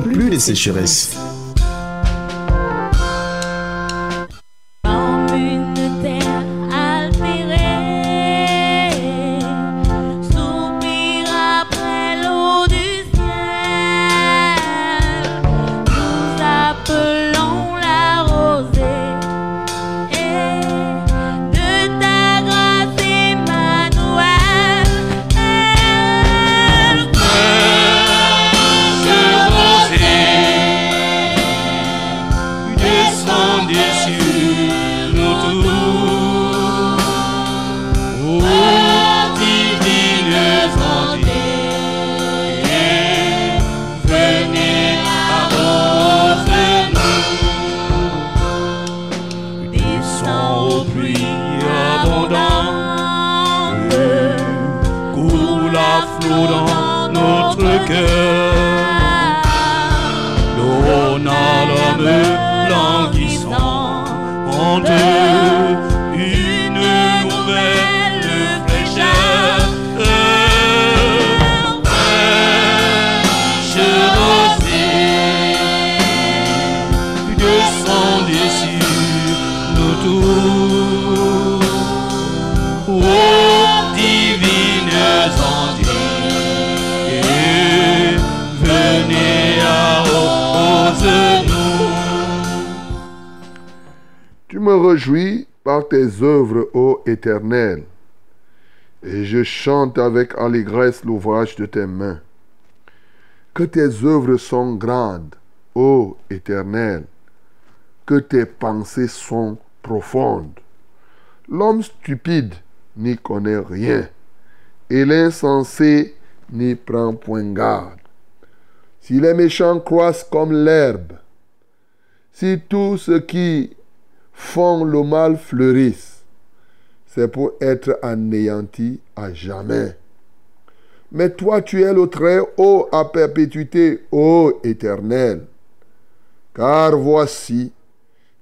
plus de sécheresse. Chante avec allégresse l'ouvrage de tes mains. Que tes œuvres sont grandes, ô Éternel, que tes pensées sont profondes. L'homme stupide n'y connaît rien, et l'insensé n'y prend point garde. Si les méchants croissent comme l'herbe, si tous ceux qui font le mal fleurissent, c'est pour être anéantis à jamais. Mais toi, tu es le très haut à perpétuité, ô Éternel. Car voici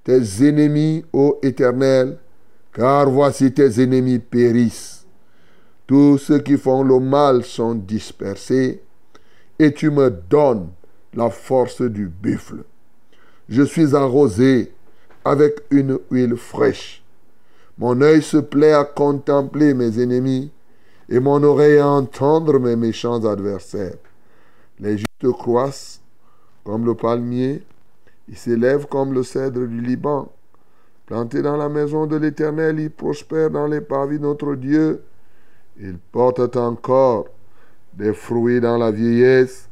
tes ennemis, ô Éternel, car voici tes ennemis périssent. Tous ceux qui font le mal sont dispersés, et tu me donnes la force du buffle. Je suis arrosé avec une huile fraîche. Mon œil se plaît à contempler mes ennemis et mon oreille à entendre mes méchants adversaires. Les justes croissent comme le palmier, ils s'élèvent comme le cèdre du Liban. Plantés dans la maison de l'Éternel, ils prospèrent dans les parvis de notre Dieu. Ils portent encore des fruits dans la vieillesse.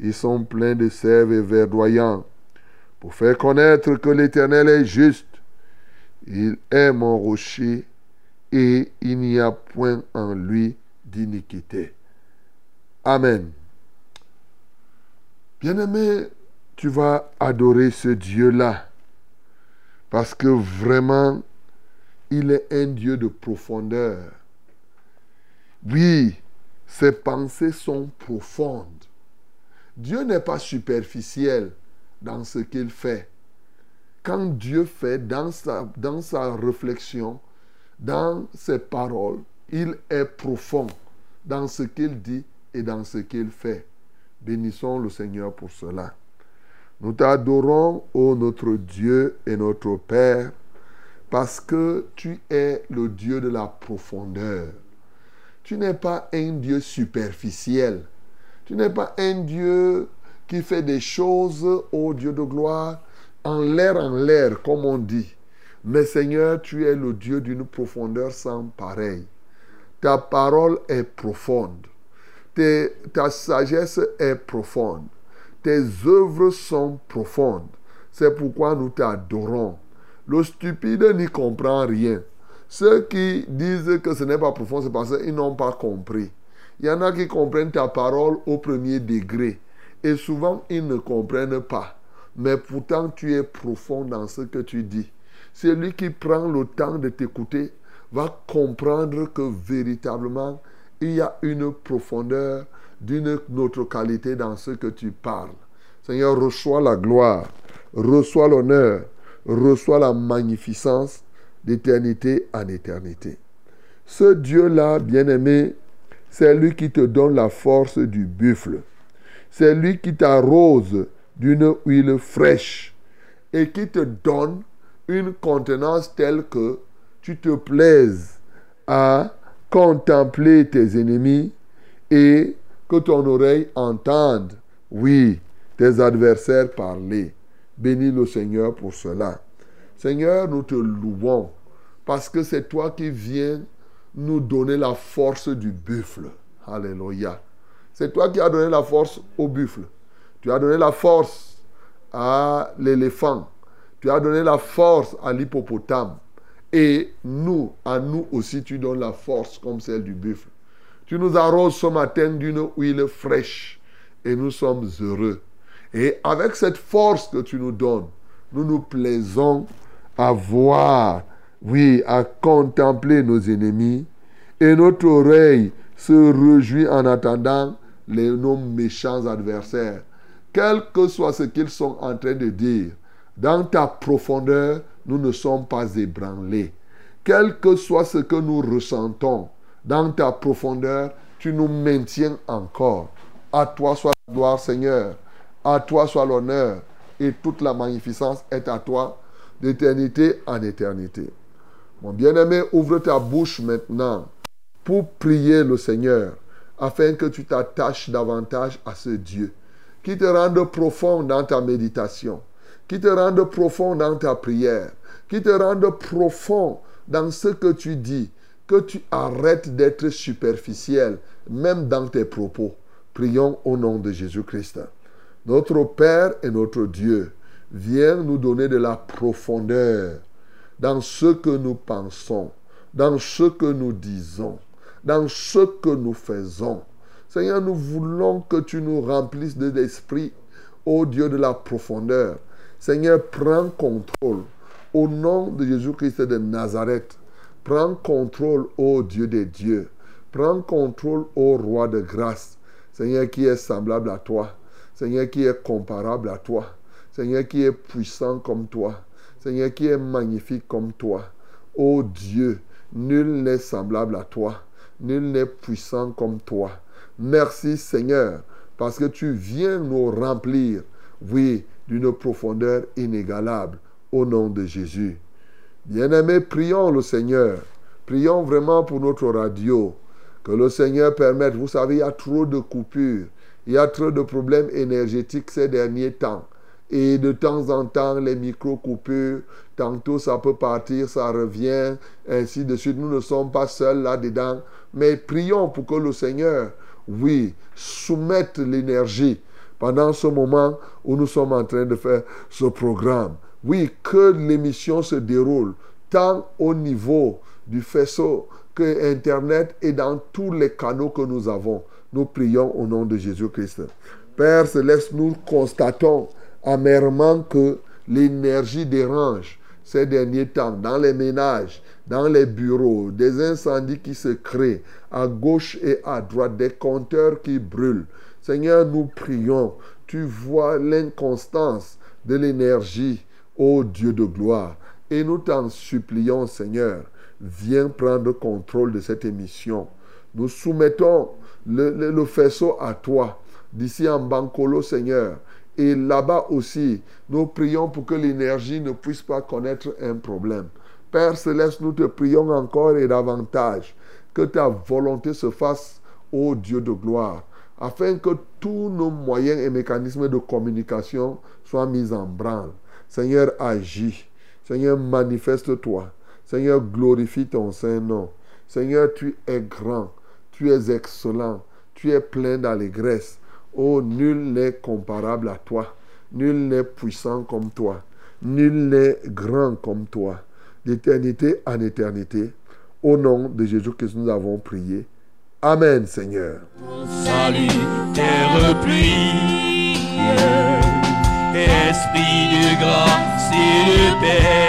Ils sont pleins de sève et verdoyants. Pour faire connaître que l'Éternel est juste, il est mon rocher et il n'y a point en lui d'iniquité. Amen. Bien-aimé, tu vas adorer ce Dieu-là parce que vraiment, il est un Dieu de profondeur. Oui, ses pensées sont profondes. Dieu n'est pas superficiel dans ce qu'il fait. Quand Dieu fait dans sa, dans sa réflexion, dans ses paroles, il est profond dans ce qu'il dit et dans ce qu'il fait. Bénissons le Seigneur pour cela. Nous t'adorons, ô notre Dieu et notre Père, parce que tu es le Dieu de la profondeur. Tu n'es pas un Dieu superficiel. Tu n'es pas un Dieu qui fait des choses, ô Dieu de gloire, en l'air, en l'air, comme on dit. Mais Seigneur, tu es le Dieu d'une profondeur sans pareil. Ta parole est profonde. Ta sagesse est profonde. Tes œuvres sont profondes. C'est pourquoi nous t'adorons. Le stupide n'y comprend rien. Ceux qui disent que ce n'est pas profond, c'est parce qu'ils n'ont pas compris. Il y en a qui comprennent ta parole au premier degré Et souvent, ils ne comprennent pas. Mais pourtant, tu es profond dans ce que tu dis. Celui qui prend le temps de t'écouter va comprendre que véritablement, il y a une profondeur d'une autre qualité dans ce que tu parles. Seigneur, reçois la gloire, reçois l'honneur, reçois la magnificence d'éternité en éternité. Ce Dieu-là, bien-aimé, c'est lui qui te donne la force du buffle. C'est lui qui t'arrose d'une huile fraîche et qui te donne une contenance telle que tu te plaises à contempler tes ennemis et que ton oreille entende, oui, tes adversaires parler. Bénis le Seigneur pour cela. Seigneur, nous te louons parce que c'est toi qui viens nous donner la force du buffle. Alléluia. C'est toi qui as donné la force au buffle. Tu as donné la force à l'éléphant. Tu as donné la force à l'hippopotame. Et nous, à nous aussi, tu donnes la force comme celle du buffle. Tu nous arroses ce matin d'une huile fraîche et nous sommes heureux. Et avec cette force que tu nous donnes, nous nous plaisons à voir, oui, à contempler nos ennemis et notre oreille se réjouit en attendant les, nos méchants adversaires. Quel que soit ce qu'ils sont en train de dire, dans ta profondeur, nous ne sommes pas ébranlés. Quel que soit ce que nous ressentons, dans ta profondeur, tu nous maintiens encore. À toi soit la gloire, Seigneur. À toi soit l'honneur. Et toute la magnificence est à toi d'éternité en éternité. Mon bien-aimé, ouvre ta bouche maintenant pour prier le Seigneur afin que tu t'attaches davantage à ce Dieu, qui te rende profond dans ta méditation, qui te rende profond dans ta prière, qui te rende profond dans ce que tu dis, que tu arrêtes d'être superficiel, même dans tes propos. Prions au nom de Jésus-Christ. Notre Père et notre Dieu, viens nous donner de la profondeur dans ce que nous pensons, dans ce que nous disons, dans ce que nous faisons. Seigneur, nous voulons que tu nous remplisses de l'esprit, ô Dieu de la profondeur. Seigneur, prends contrôle. Au nom de Jésus-Christ de Nazareth, prends contrôle, ô Dieu des dieux. Prends contrôle, ô Roi de grâce. Seigneur qui est semblable à toi. Seigneur qui est comparable à toi. Seigneur qui est puissant comme toi. Seigneur qui est magnifique comme toi. Ô Dieu, nul n'est semblable à toi. Nul n'est puissant comme toi. Merci Seigneur, parce que tu viens nous remplir, oui, d'une profondeur inégalable, au nom de Jésus. Bien-aimés, prions le Seigneur. Prions vraiment pour notre radio. Que le Seigneur permette. Vous savez, il y a trop de coupures. Il y a trop de problèmes énergétiques ces derniers temps. Et de temps en temps, les micro-coupures, tantôt ça peut partir, ça revient, ainsi de suite. Nous ne sommes pas seuls là-dedans. Mais prions pour que le Seigneur, oui, soumette l'énergie pendant ce moment où nous sommes en train de faire ce programme. Oui, que l'émission se déroule tant au niveau du faisceau que Internet et dans tous les canaux que nous avons. Nous prions au nom de Jésus-Christ. Père Céleste, nous constatons amèrement que l'énergie dérange ces derniers temps dans les ménages, dans les bureaux, des incendies qui se créent à gauche et à droite, des compteurs qui brûlent. Seigneur, nous prions. Tu vois l'inconstance de l'énergie, ô Dieu de gloire. Et nous t'en supplions, Seigneur, viens prendre contrôle de cette émission. Nous soumettons le, faisceau à toi, d'ici en Bancolo, Seigneur. Et là-bas aussi, nous prions pour que l'énergie ne puisse pas connaître un problème. Père céleste, nous te prions encore et davantage que ta volonté se fasse, ô Dieu de gloire, afin que tous nos moyens et mécanismes de communication soient mis en branle. Seigneur, agis. Seigneur, manifeste-toi. Seigneur, glorifie ton Saint-Nom. Seigneur, tu es grand, tu es excellent, tu es plein d'allégresse. Oh, nul n'est comparable à toi. Nul n'est puissant comme toi. Nul n'est grand comme toi. D'éternité en éternité. Au nom de Jésus que nous avons prié. Amen, Seigneur. Salut, terre pluie, Esprit de grâce et paix,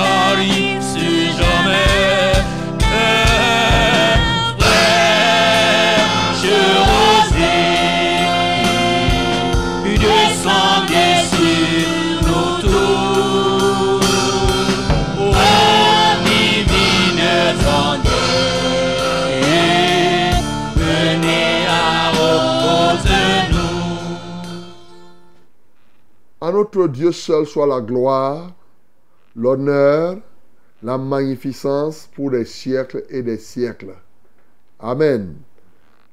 ne tarisse jamais. Frère, rosée, descendez sur nos tours. Ô divine onde, venez à repose-nous. À notre Dieu seul soit la gloire, l'honneur, la magnificence pour des siècles et des siècles. Amen.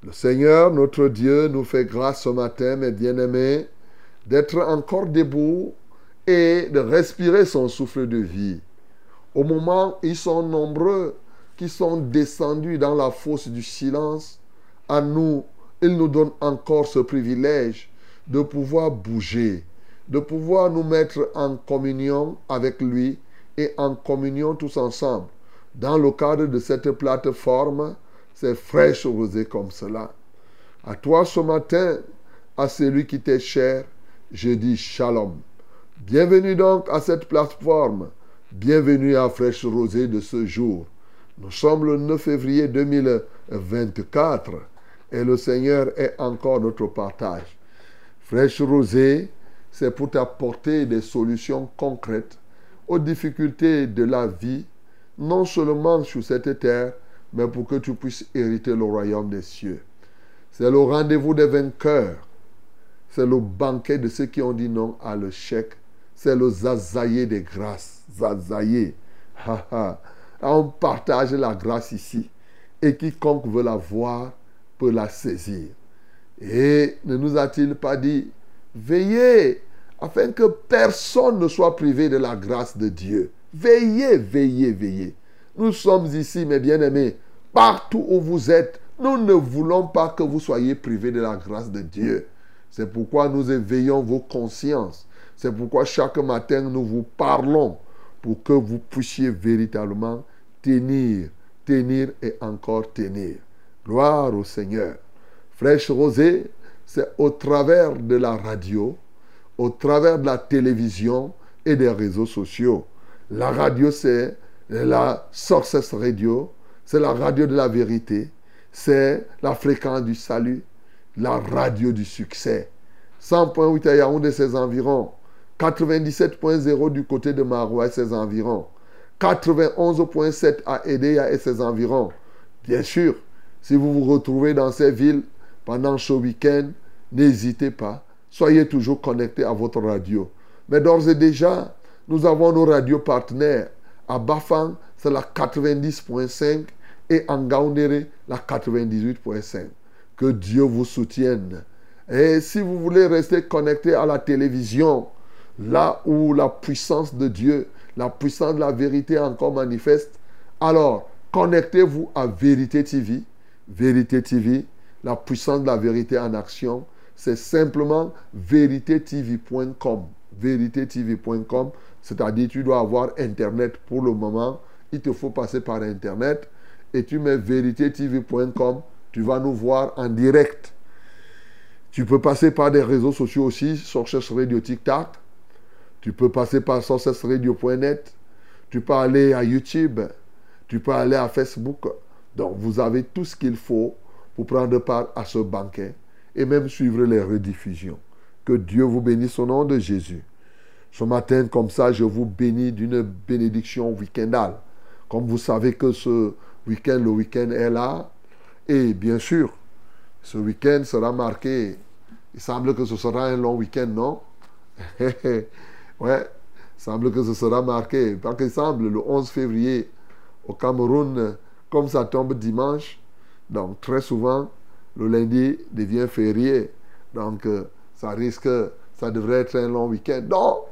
Le Seigneur, notre Dieu, nous fait grâce ce matin, mes bien-aimés, d'être encore debout et de respirer son souffle de vie. Au moment, ils sont nombreux qui sont descendus dans la fosse du silence. À nous, il nous donne encore ce privilège de pouvoir bouger, de pouvoir nous mettre en communion avec lui et en communion tous ensemble. Dans le cadre de cette plateforme, c'est fraîche rosée comme cela. À toi ce matin, à celui qui t'est cher, je dis shalom. Bienvenue donc à cette plateforme. Bienvenue à Fraîche Rosée de ce jour. Nous sommes le 9 février 2024 et le Seigneur est encore notre partage. Fraîche Rosée, c'est pour t'apporter des solutions concrètes aux difficultés de la vie, non seulement sur cette terre, mais pour que tu puisses hériter le royaume des cieux. C'est le rendez-vous des vainqueurs. C'est le banquet de ceux qui ont dit non à le chèque. C'est le zazaïe des grâces. Zazaïe. Ha, ha. On partage la grâce ici. Et quiconque veut la voir peut la saisir. Et ne nous a-t-il pas dit, veillez afin que personne ne soit privé de la grâce de Dieu. Veillez, veillez, veillez. Nous sommes ici, mes bien-aimés, partout où vous êtes. Nous ne voulons pas que vous soyez privés de la grâce de Dieu. C'est pourquoi nous éveillons vos consciences. C'est pourquoi chaque matin nous vous parlons pour que vous puissiez véritablement tenir, tenir et encore tenir. Gloire au Seigneur. Fraîche Rosée, c'est au travers de la radio, au travers de la télévision et des réseaux sociaux. La radio, c'est la Success Radio, c'est la radio de la vérité, c'est la fréquence du salut, la radio du succès. 100.8 à Yaoundé et ses environs, 97.0 du côté de Maroua et ses environs, 91.7 à Edea et ses environs. Bien sûr, si vous vous retrouvez dans ces villes pendant ce week-end, n'hésitez pas, soyez toujours connectés à votre radio. Mais d'ores et déjà, nous avons nos radios partenaires. À Bafang, c'est la 90.5 et en Gaoundéré, la 98.5. Que Dieu vous soutienne. Et si vous voulez rester connecté à la télévision, là où la puissance de Dieu, la puissance de la vérité encore manifeste, alors connectez-vous à Vérité TV. Vérité TV, la puissance de la vérité en action, c'est simplement véritétv.com. Véritétv.com, c'est-à-dire tu dois avoir Internet pour le moment. Il te faut passer par Internet et tu mets véritétv.com. Tu vas nous voir en direct. Tu peux passer par des réseaux sociaux aussi, Success Radio TikTok. Tu peux passer par successradio.net. Tu peux aller à YouTube. Tu peux aller à Facebook. Donc, vous avez tout ce qu'il faut pour prendre part à ce banquet et même suivre les rediffusions. Que Dieu vous bénisse au nom de Jésus. Ce matin, comme ça, je vous bénis d'une bénédiction week-endale. Comme vous savez que ce week-end, le week-end est là. Et bien sûr, ce week-end sera marqué. Il semble que ce sera un long week-end, non? Ouais, il semble que ce sera marqué. Parce qu'il semble, le 11 février, au Cameroun, comme ça tombe dimanche, donc très souvent, le lundi devient férié. Donc, euh, ça risque, ça devrait être un long week-end. Donc,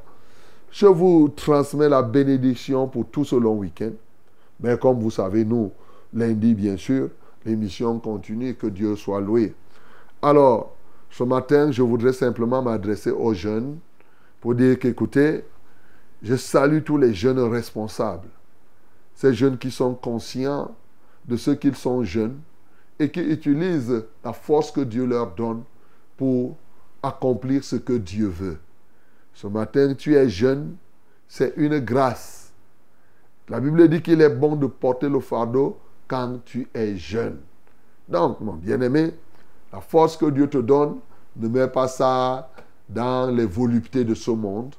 je vous transmets la bénédiction pour tout ce long week-end. Mais comme vous savez, nous, lundi, bien sûr, l'émission continue, que Dieu soit loué. Alors, ce matin, je voudrais simplement m'adresser aux jeunes pour dire qu'écoutez, je salue tous les jeunes responsables. ces jeunes qui sont conscients de ce qu'ils sont jeunes et qui utilisent la force que Dieu leur donne pour accomplir ce que Dieu veut. Ce matin, tu es jeune, c'est une grâce. La Bible dit qu'il est bon de porter le fardeau quand tu es jeune. Donc, mon bien-aimé, la force que Dieu te donne, ne mets pas ça dans les voluptés de ce monde.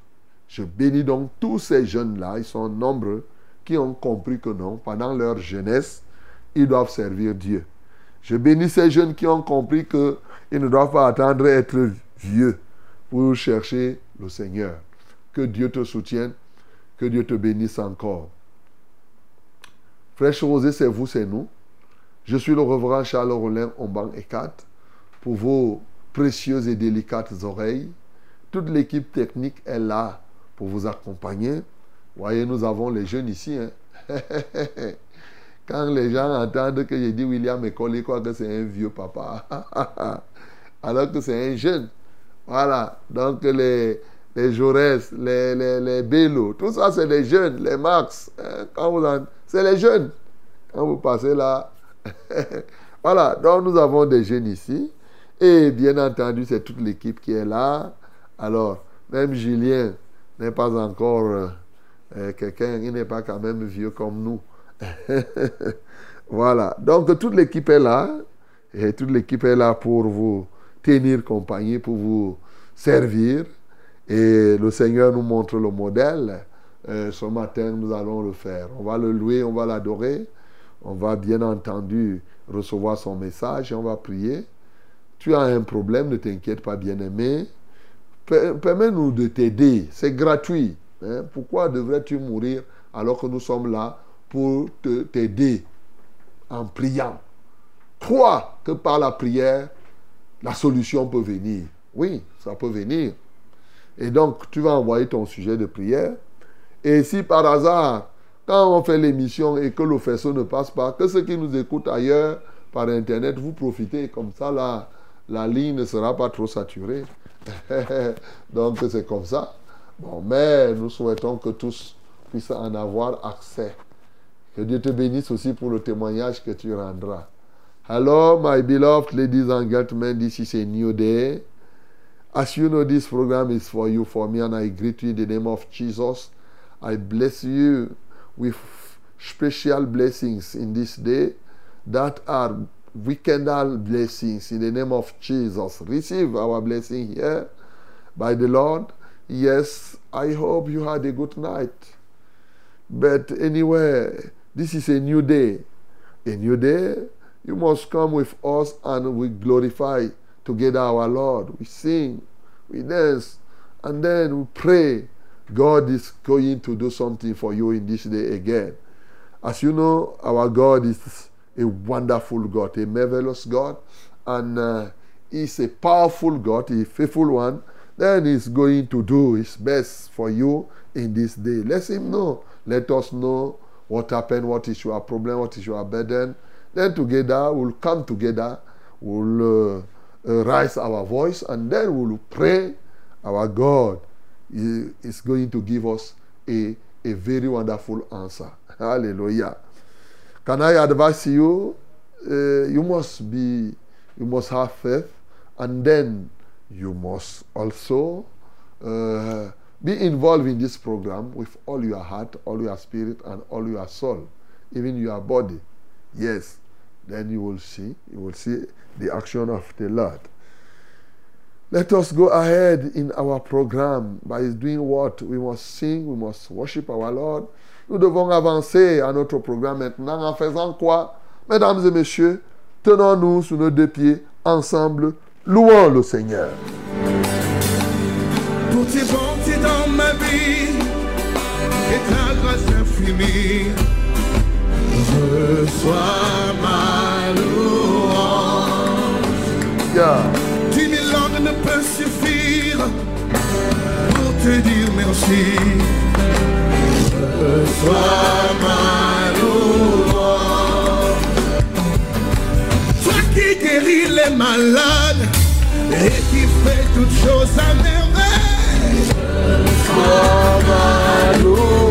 Je bénis donc tous ces jeunes-là, ils sont nombreux, qui ont compris que non, pendant leur jeunesse, ils doivent servir Dieu. Je bénis ces jeunes qui ont compris qu'ils ne doivent pas attendre être vieux pour chercher le Seigneur. Que Dieu te soutienne, que Dieu te bénisse encore. Frère Rosé, c'est vous, c'est nous. Je suis le reverend Charles Rollin Omban Ekat pour vos précieuses et délicates oreilles. Toute l'équipe technique est là pour vous accompagner. Voyez, nous avons les jeunes ici. Hein. Quand les gens entendent que j'ai dit William École, ils croient que c'est un vieux papa. Alors que c'est un jeune. Voilà. Donc les, les Jaurès, les, les, les tout ça c'est les jeunes, les Max. Hein. C'est les jeunes. Quand vous passez là. voilà. Donc nous avons des jeunes ici. Et bien entendu, c'est toute l'équipe qui est là. Alors, même Julien n'est pas encore euh, quelqu'un, il n'est pas quand même vieux comme nous. voilà. Donc, toute l'équipe est là. Et toute l'équipe est là pour vous tenir compagnie, pour vous servir. Et le Seigneur nous montre le modèle. Euh, ce matin, nous allons le faire. On va le louer, on va l'adorer. On va bien entendu recevoir son message et on va prier. Tu as un problème, ne t'inquiète pas, bien-aimé. Permets-nous de t'aider. C'est gratuit. Hein. Pourquoi devrais-tu mourir alors que nous sommes là pour t'aider en priant Crois que par la prière, la solution peut venir. Oui, ça peut venir. Et donc, tu vas envoyer ton sujet de prière. Et si par hasard, quand on fait l'émission et que le faisceau ne passe pas, que ceux qui nous écoutent ailleurs par Internet, vous profitez comme ça, là, la ligne ne sera pas trop saturée. Donc c'est comme ça. Bon, mais nous souhaitons que tous puissent en avoir accès. Que Dieu te bénisse aussi pour le témoignage que tu rendras. Hello, my beloved ladies and gentlemen, this is a new day. As you know, this program is for you, for me, and I greet you in the name of Jesus. I bless you with special blessings in this day that are weekendal blessings in the name of Jesus. Receive our blessing here by the Lord. Yes, I hope you had a good night. But anyway, this is a new day. A new day, you must come with us and we glorify together our Lord. We sing, we dance, and then we pray. God is going to do something for you in this day again. As you know, our God is a wonderful God, a marvelous God, and uh, He's a powerful God, a faithful one. Then He's going to do His best for you in this day. Let Him know. Let us know what happened, what is your problem, what is your burden? Then together we'll come together, we'll uh, uh, raise our voice, and then we'll pray. Our God is going to give us a, a very wonderful answer. Hallelujah. Can I advise you? Uh, you must be, you must have faith, and then you must also uh, be involved in this program with all your heart, all your spirit, and all your soul, even your body. Yes, then you will see, you will see the action of the Lord. Let us go ahead in our program by doing what? We must sing, we must worship our Lord, Nous devons avancer à notre programme maintenant en faisant quoi? Mesdames et messieurs, tenons-nous sur nos deux pieds ensemble, louons le Seigneur. Pour tes bontés dans ma vie et ta grâce infinie, reçois ma louange. Yeah. Dix mille langues ne peuvent suffire pour te dire merci. Reçois ma louange. Toi qui guéris les malades et qui fais toutes choses à merveille. Reçois ma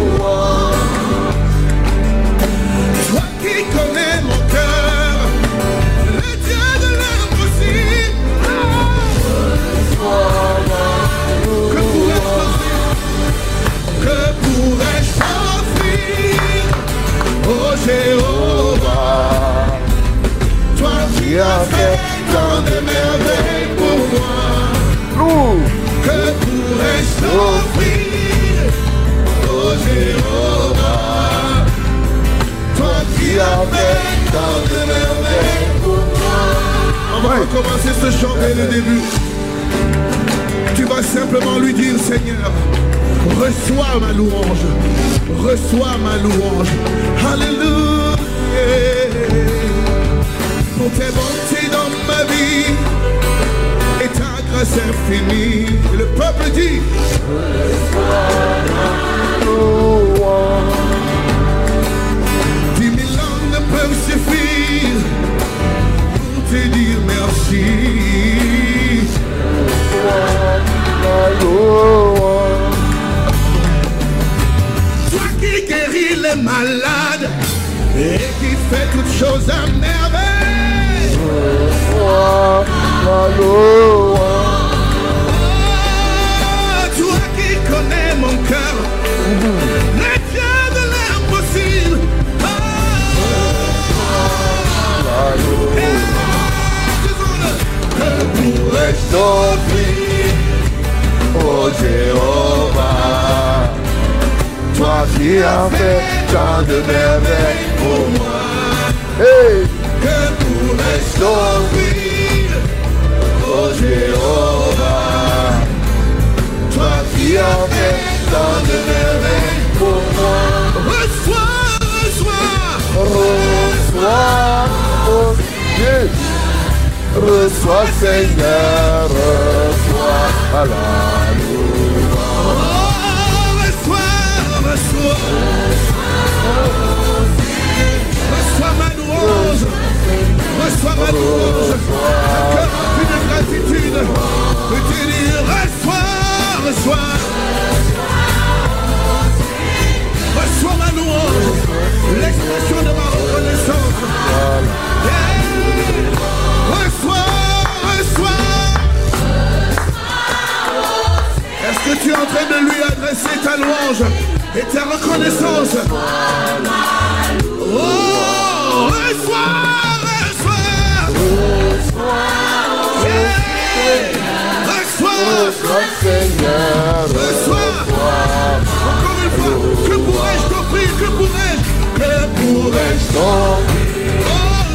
dom.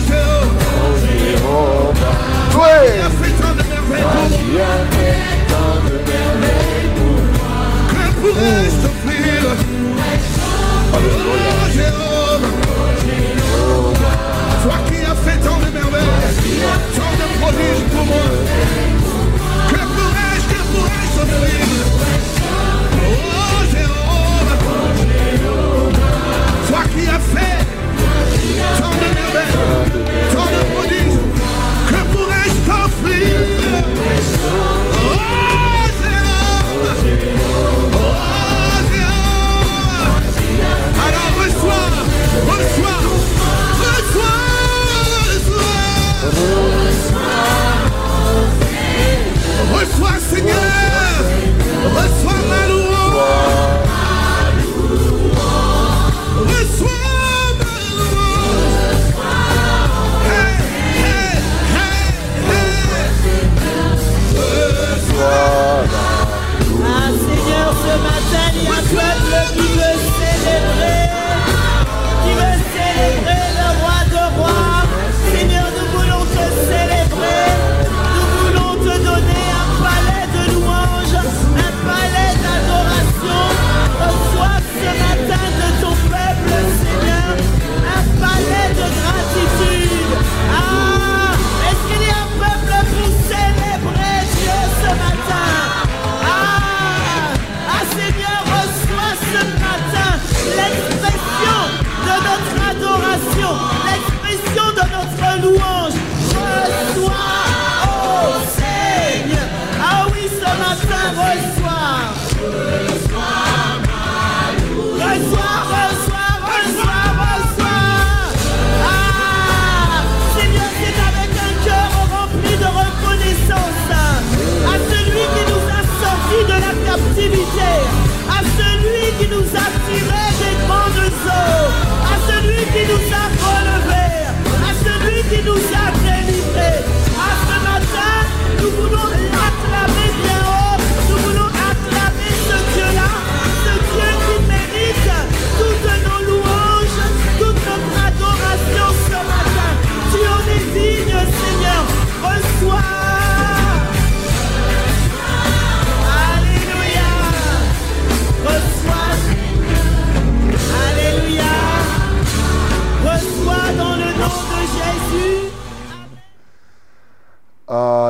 Hoje rouba. Dois. Adiantando meu leigo. Campo sofrido. Aleluia. Hoje rouba. Só aqui afetando meu leigo. Só és, és sofrido. tant de que pourrais-je t'offrir Oh Zéon, reçois, reçois, reçois, reçois, reçois Seigneur, reçois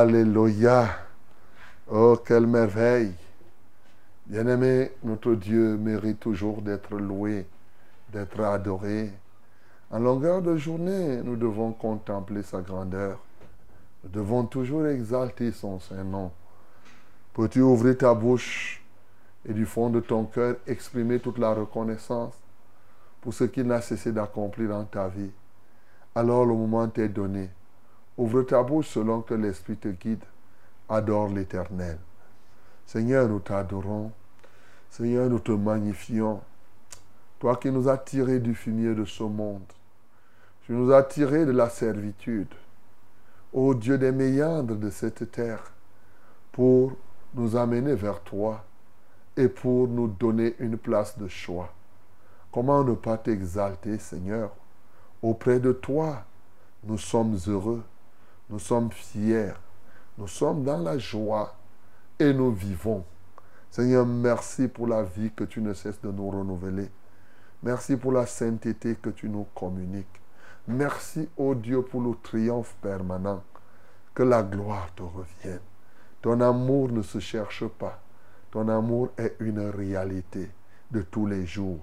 Alléluia. Oh, quelle merveille. Bien-aimé, notre Dieu mérite toujours d'être loué, d'être adoré. En longueur de journée, nous devons contempler sa grandeur. Nous devons toujours exalter son Saint-Nom. Peux-tu ouvrir ta bouche et du fond de ton cœur exprimer toute la reconnaissance pour ce qu'il n'a cessé d'accomplir dans ta vie? Alors le moment t'est donné. Ouvre ta bouche selon que l'Esprit te guide. Adore l'Éternel. Seigneur, nous t'adorons. Seigneur, nous te magnifions. Toi qui nous as tirés du fumier de ce monde. Tu nous as tirés de la servitude. Ô Dieu des méandres de cette terre, pour nous amener vers toi et pour nous donner une place de choix. Comment ne pas t'exalter, Seigneur? Auprès de toi, nous sommes heureux, nous sommes fiers, nous sommes dans la joie et nous vivons. Seigneur, merci pour la vie que tu ne cesses de nous renouveler. Merci pour la sainteté que tu nous communiques. Merci, ô Dieu, pour le triomphe permanent. Que la gloire te revienne. Ton amour ne se cherche pas. Ton amour est une réalité de tous les jours,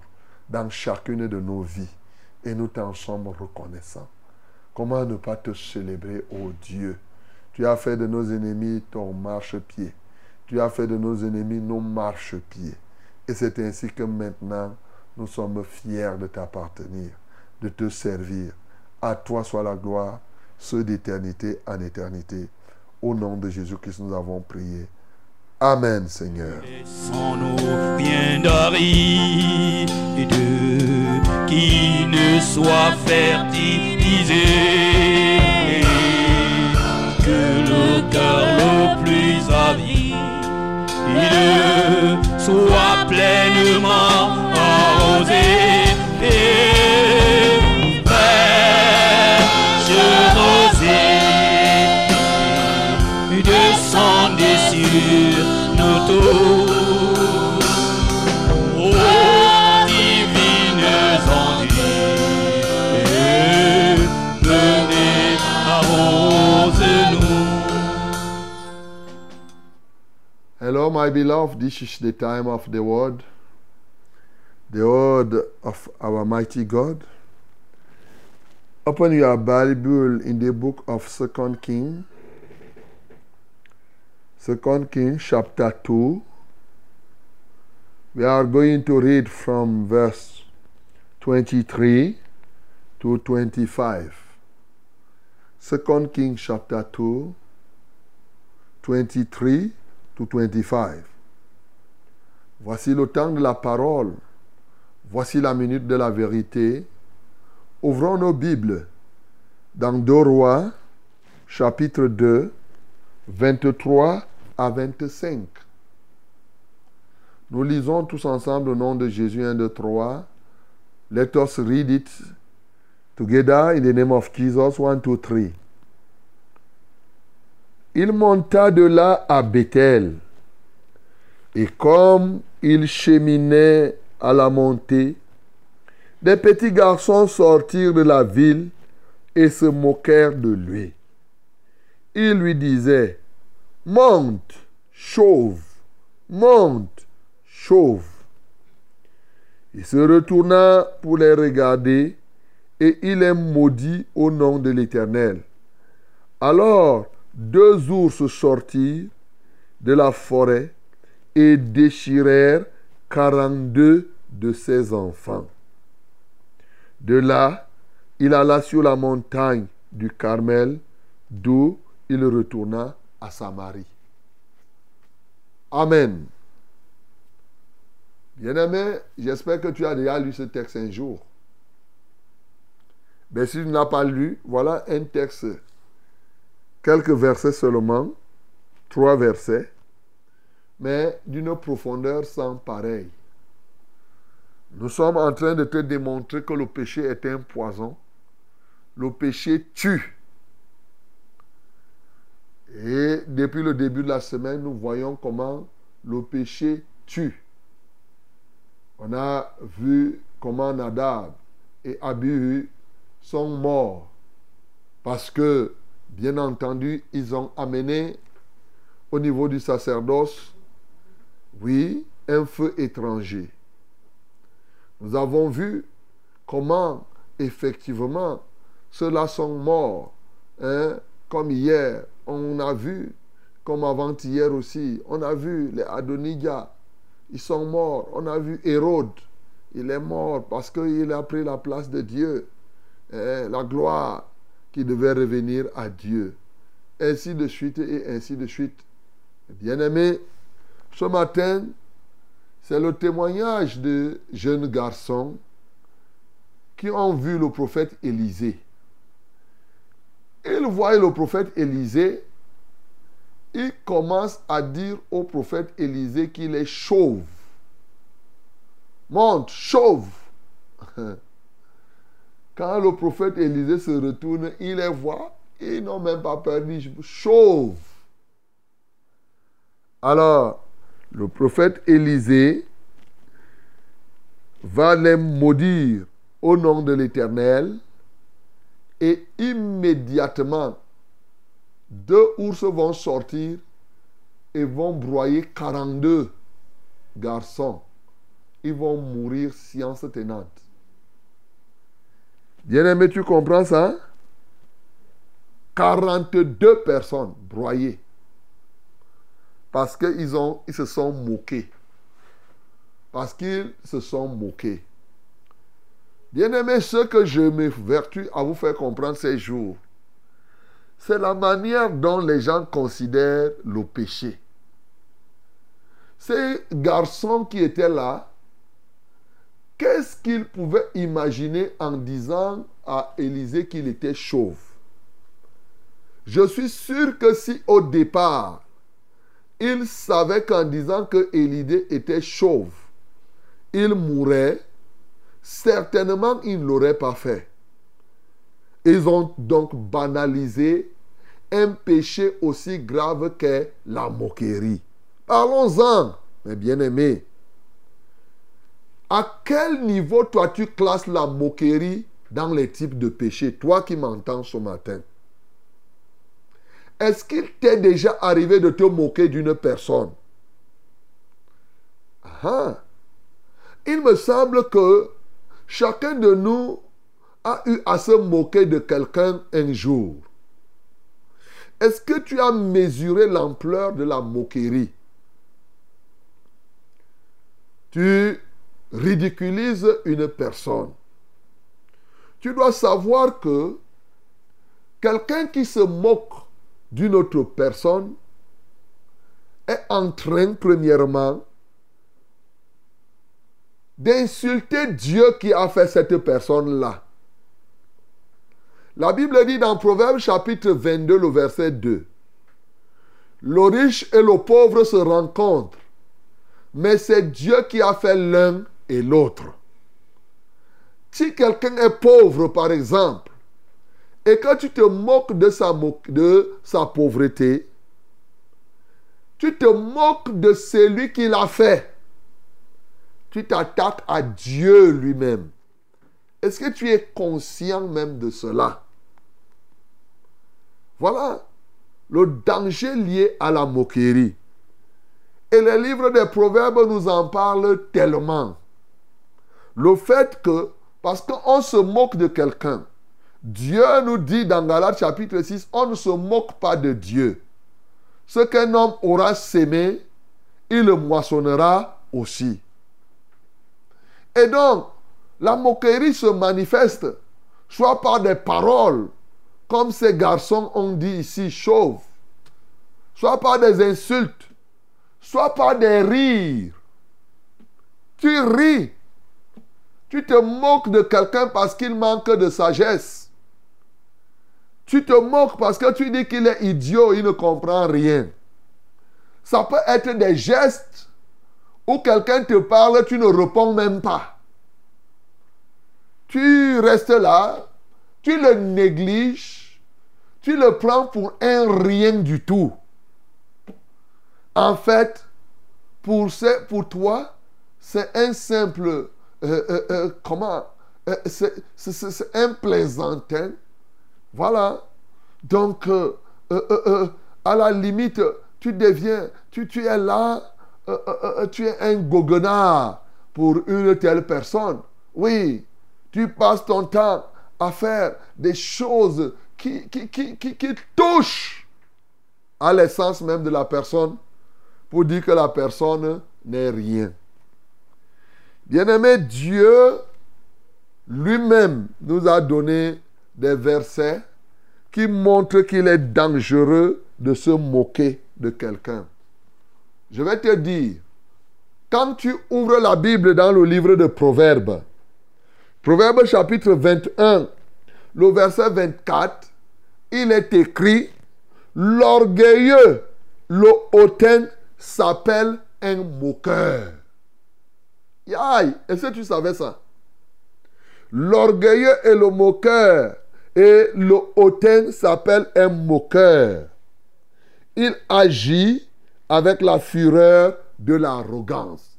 dans chacune de nos vies. Et nous t'en sommes reconnaissants. Comment ne pas te célébrer, ô Dieu? Tu as fait de nos ennemis ton marchepied. Tu as fait de nos ennemis nos marchepieds. Et c'est ainsi que maintenant, nous sommes fiers de t'appartenir, de te servir. À toi soit la gloire, ceux d'éternité en éternité. Au nom de Jésus-Christ, nous avons prié. Amen, Seigneur. Qui ne soit fertilisé. Que le cœur le plus avide soit pleinement arrosé. Descendez sur nos tours. Hello, my beloved. This is the time of the word, the word of our mighty God. Open your Bible in the book of Second King. Second King chapter 2. We are going to read from verse 23 to 25. Second King chapter 2, 23 to 25. Voici le temps de la parole. Voici la minute de la vérité. Ouvrons nos Bibles dans 2 Rois, chapitre 2, 23 à 25. Nous lisons tous ensemble au nom de Jésus 1, 2, 3. Let us read it together in the name of Jesus 1, 2, 3. Il monta de là à Bethel. Et comme il cheminait à la montée, des petits garçons sortirent de la ville et se moquèrent de lui. Ils lui disaient, Monte, chauve, monte, chauve. Il se retourna pour les regarder et il est maudit au nom de l'Éternel. Alors deux ours sortirent de la forêt et déchirèrent quarante-deux de ses enfants. De là, il alla sur la montagne du Carmel, d'où il retourna à Samarie. Amen. Bien-aimé, j'espère que tu as déjà lu ce texte un jour. Mais si tu n'as pas lu, voilà un texte, quelques versets seulement, trois versets, mais d'une profondeur sans pareil. Nous sommes en train de te démontrer que le péché est un poison. Le péché tue. Et depuis le début de la semaine, nous voyons comment le péché tue. On a vu comment Nadab et Abihu sont morts parce que bien entendu, ils ont amené au niveau du sacerdoce, oui, un feu étranger. Nous avons vu comment, effectivement, ceux-là sont morts. Hein, comme hier, on a vu, comme avant-hier aussi, on a vu les Adonijah, ils sont morts. On a vu Hérode, il est mort parce qu'il a pris la place de Dieu. Hein, la gloire qui devait revenir à Dieu. Ainsi de suite et ainsi de suite. Bien-aimés, ce matin, c'est le témoignage de jeunes garçons qui ont vu le prophète Élisée. Ils voient le prophète Élisée. Ils commencent à dire au prophète Élisée qu'il est chauve. Monte, chauve. Quand le prophète Élisée se retourne, il les voit. Ils n'ont même pas peur, ils chauve. Alors, le prophète Élisée va les maudire au nom de l'Éternel et immédiatement, deux ours vont sortir et vont broyer 42 garçons. Ils vont mourir science tenante. Bien-aimé, tu comprends ça 42 personnes broyées. Parce qu'ils ils se sont moqués. Parce qu'ils se sont moqués. Bien-aimé, ce que je m'évertue à vous faire comprendre ces jours, c'est la manière dont les gens considèrent le péché. Ces garçons qui étaient là, qu'est-ce qu'ils pouvaient imaginer en disant à Élisée qu'il était chauve? Je suis sûr que si au départ, ils savaient qu'en disant que était chauve, il mourrait, certainement ils ne l'auraient pas fait. Ils ont donc banalisé un péché aussi grave qu'est la moquerie. Parlons-en, mes bien-aimés. À quel niveau toi tu classes la moquerie dans les types de péchés, toi qui m'entends ce matin. Est-ce qu'il t'est déjà arrivé de te moquer d'une personne? Ah, Il me semble que chacun de nous a eu à se moquer de quelqu'un un jour. Est-ce que tu as mesuré l'ampleur de la moquerie? Tu ridiculises une personne. Tu dois savoir que quelqu'un qui se moque d'une autre personne est en train, premièrement, d'insulter Dieu qui a fait cette personne-là. La Bible dit dans Proverbe chapitre 22, le verset 2, Le riche et le pauvre se rencontrent, mais c'est Dieu qui a fait l'un et l'autre. Si quelqu'un est pauvre, par exemple, et que tu te moques de sa, pauvreté, tu te moques de celui qui l'a fait. Tu t'attaques à Dieu lui-même. Est-ce que tu es conscient même de cela? Voilà le danger lié à la moquerie. Et le livre des Proverbes nous en parle tellement. Le fait que, parce qu'on se moque de quelqu'un, Dieu nous dit dans Galates chapitre 6, on ne se moque pas de Dieu. Ce qu'un homme aura sémé, il le moissonnera aussi. Et donc, la moquerie se manifeste soit par des paroles, comme ces garçons ont dit ici, chauves, soit par des insultes, soit par des rires. Tu ris. Tu te moques de quelqu'un parce qu'il manque de sagesse. Tu te moques parce que tu dis qu'il est idiot, il ne comprend rien. Ça peut être des gestes où quelqu'un te parle, tu ne réponds même pas. Tu restes là, tu le négliges, tu le prends pour un rien du tout. En fait, pour, pour toi, c'est un simple, euh, euh, euh, comment, c'est un plaisantin. Voilà. Donc, à la limite, tu deviens, tu, tu es là, tu es un goguenard pour une telle personne. Oui, tu passes ton temps à faire des choses qui, qui, qui, qui, qui touchent à l'essence même de la personne pour dire que la personne n'est rien. Bien-aimé, Dieu lui-même nous a donné des versets qui montrent qu'il est dangereux de se moquer de quelqu'un. Je vais te dire, quand tu ouvres la Bible dans le livre de Proverbes, Proverbes chapitre 21, le verset 24, il est écrit, l'orgueilleux, le hautain s'appelle un moqueur. Aïe, est-ce que tu savais ça? L'orgueilleux et le moqueur. Et le hautain s'appelle un moqueur. Il agit avec la fureur de l'arrogance.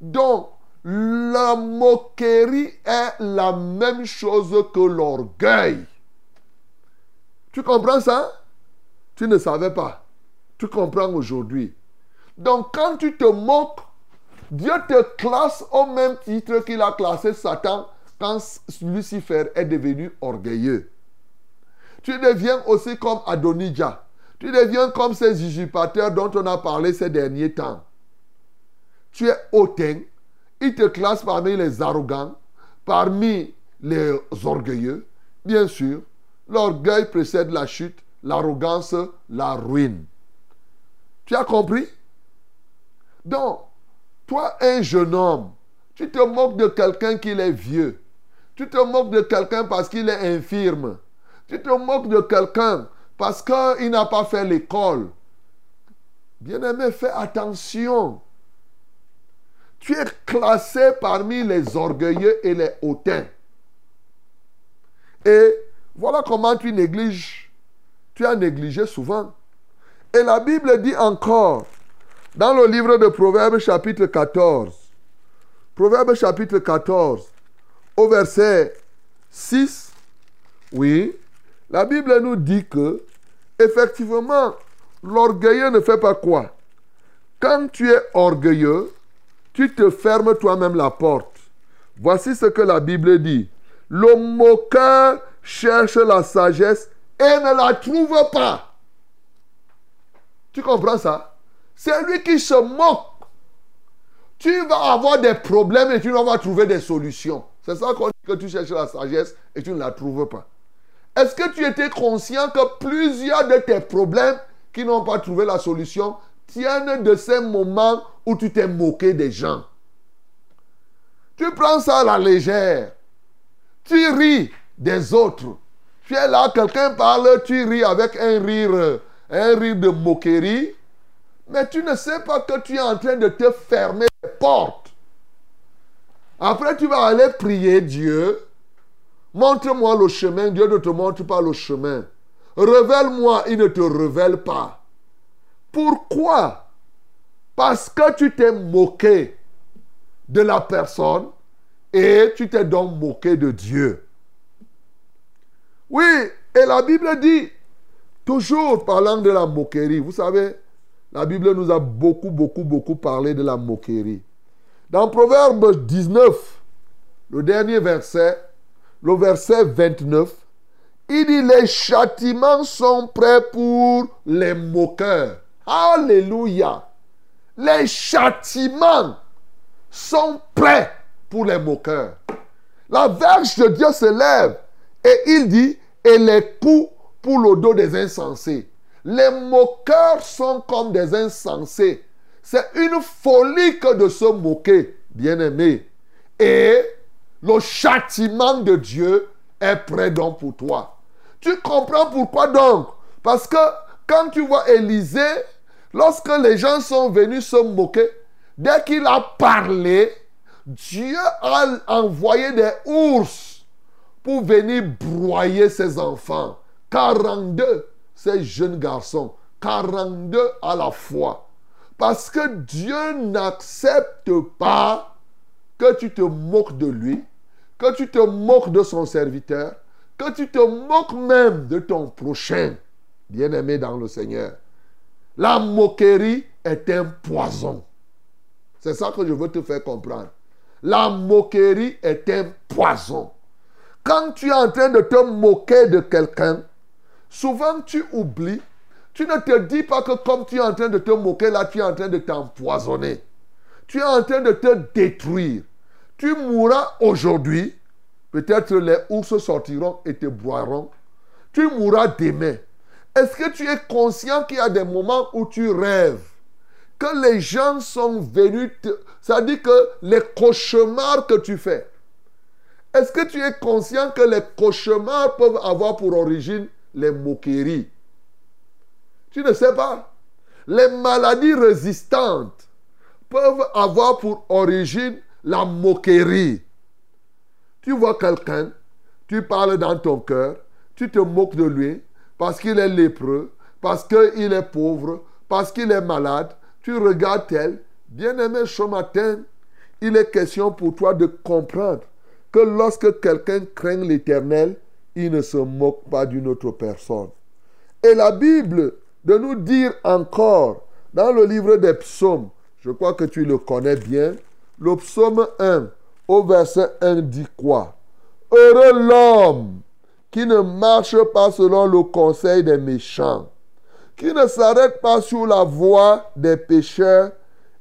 Donc, la moquerie est la même chose que l'orgueil. Tu comprends ça? Tu ne savais pas. Tu comprends aujourd'hui. Donc, quand tu te moques, Dieu te classe au même titre qu'il a classé Satan quand Lucifer est devenu orgueilleux. Tu deviens aussi comme Adonijah. Tu deviens comme ces usurpateurs dont on a parlé ces derniers temps. Tu es hautain. Il te classe parmi les arrogants, parmi les orgueilleux. Bien sûr, l'orgueil précède la chute, l'arrogance la ruine. Tu as compris? Donc, toi, un jeune homme, tu te moques de quelqu'un qui est vieux. Tu te moques de quelqu'un parce qu'il est infirme. Tu te moques de quelqu'un parce qu'il n'a pas fait l'école. Bien-aimé, fais attention. Tu es classé parmi les orgueilleux et les hautains. Et voilà comment tu négliges. Tu as négligé souvent. Et la Bible dit encore, dans le livre de Proverbes chapitre 14, Proverbes chapitre 14, au verset 6, oui, la Bible nous dit que, effectivement, l'orgueilleux ne fait pas quoi Quand tu es orgueilleux, tu te fermes toi-même la porte. Voici ce que la Bible dit. Le moqueur cherche la sagesse et ne la trouve pas. Tu comprends ça? C'est lui qui se moque. Tu vas avoir des problèmes et tu vas trouver des solutions. C'est ça qu'on dit que tu cherches la sagesse et tu ne la trouves pas. Est-ce que tu étais conscient que plusieurs de tes problèmes qui n'ont pas trouvé la solution tiennent de ces moments où tu t'es moqué des gens? Tu prends ça à la légère. Tu ris des autres. Tu es là, quelqu'un parle, tu ris avec un rire, un rire de moquerie. Mais tu ne sais pas que tu es en train de te fermer les portes. Après, tu vas aller prier Dieu. Montre-moi le chemin. Dieu ne te montre pas le chemin. Révèle-moi, il ne te révèle pas. Pourquoi? Parce que tu t'es moqué de la personne et tu t'es donc moqué de Dieu. Oui, et la Bible dit, toujours parlant de la moquerie, vous savez, la Bible nous a beaucoup, beaucoup, beaucoup parlé de la moquerie. Dans Proverbe 19, le dernier verset, le verset 29, il dit les châtiments sont prêts pour les moqueurs. Alléluia. Les châtiments sont prêts pour les moqueurs. La verge de Dieu se lève et il dit, et les coups pour le dos des insensés. Les moqueurs sont comme des insensés. C'est une folie que de se moquer, bien-aimé. Et le châtiment de Dieu est prêt donc pour toi. Tu comprends pourquoi donc? Parce que quand tu vois Élisée, lorsque les gens sont venus se moquer, dès qu'il a parlé, Dieu a envoyé des ours pour venir broyer ses enfants. 42, ces jeunes garçons. 42 à la fois. Parce que Dieu n'accepte pas que tu te moques de lui, que tu te moques de son serviteur, que tu te moques même de ton prochain, bien-aimé dans le Seigneur. La moquerie est un poison. C'est ça que je veux te faire comprendre. La moquerie est un poison. Quand tu es en train de te moquer de quelqu'un, souvent tu oublies, tu ne te dis pas que comme tu es en train de te moquer, là, tu es en train de t'empoisonner. Tu es en train de te détruire. Tu mourras aujourd'hui. Peut-être les ours sortiront et te boiront. Tu mourras demain. Est-ce que tu es conscient qu'il y a des moments où tu rêves que les gens sont venus te... Ça dit que les cauchemars que tu fais. Est-ce que tu es conscient que les cauchemars peuvent avoir pour origine les moqueries Tu ne sais pas. Les maladies résistantes peuvent avoir pour origine la moquerie. Tu vois quelqu'un, tu parles dans ton cœur, tu te moques de lui parce qu'il est lépreux, parce qu'il est pauvre, parce qu'il est malade. Tu regardes tel. Bien-aimé, ce matin, il est question pour toi de comprendre que lorsque quelqu'un craint l'éternel, il ne se moque pas d'une autre personne. Et la Bible de nous dire encore dans le livre des psaumes, je crois que tu le connais bien, le psaume 1 au verset 1 dit quoi? Heureux l'homme qui ne marche pas selon le conseil des méchants, qui ne s'arrête pas sur la voie des pécheurs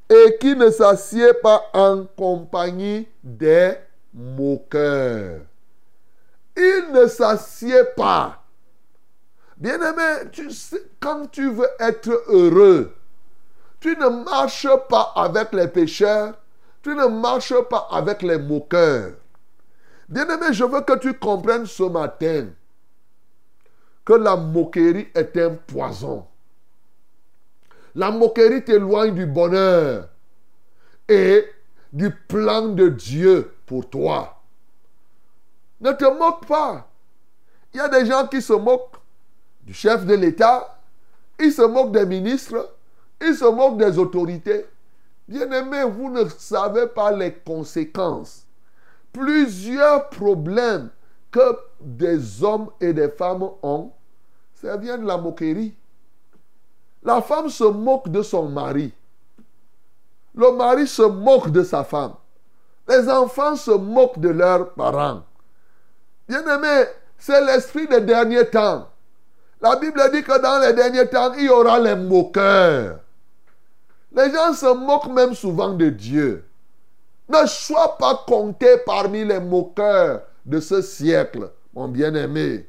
et qui ne s'assied pas en compagnie des moqueurs. Il ne s'assied pas. Bien-aimé, quand tu veux être heureux, tu ne marches pas avec les pécheurs, tu ne marches pas avec les moqueurs. Bien-aimé, je veux que tu comprennes ce matin que la moquerie est un poison. La moquerie t'éloigne du bonheur et du plan de Dieu pour toi. Ne te moque pas. Il y a des gens qui se moquent du chef de l'État, ils se moquent des ministres, ils se moquent des autorités. Bien-aimés, vous ne savez pas les conséquences. Plusieurs problèmes que des hommes et des femmes ont, ça vient de la moquerie. La femme se moque de son mari. Le mari se moque de sa femme. Les enfants se moquent de leurs parents. Bien-aimés, c'est l'esprit des derniers temps. La Bible dit que dans les derniers temps, il y aura les moqueurs. Les gens se moquent même souvent de Dieu. Ne sois pas compté parmi les moqueurs de ce siècle, mon bien-aimé.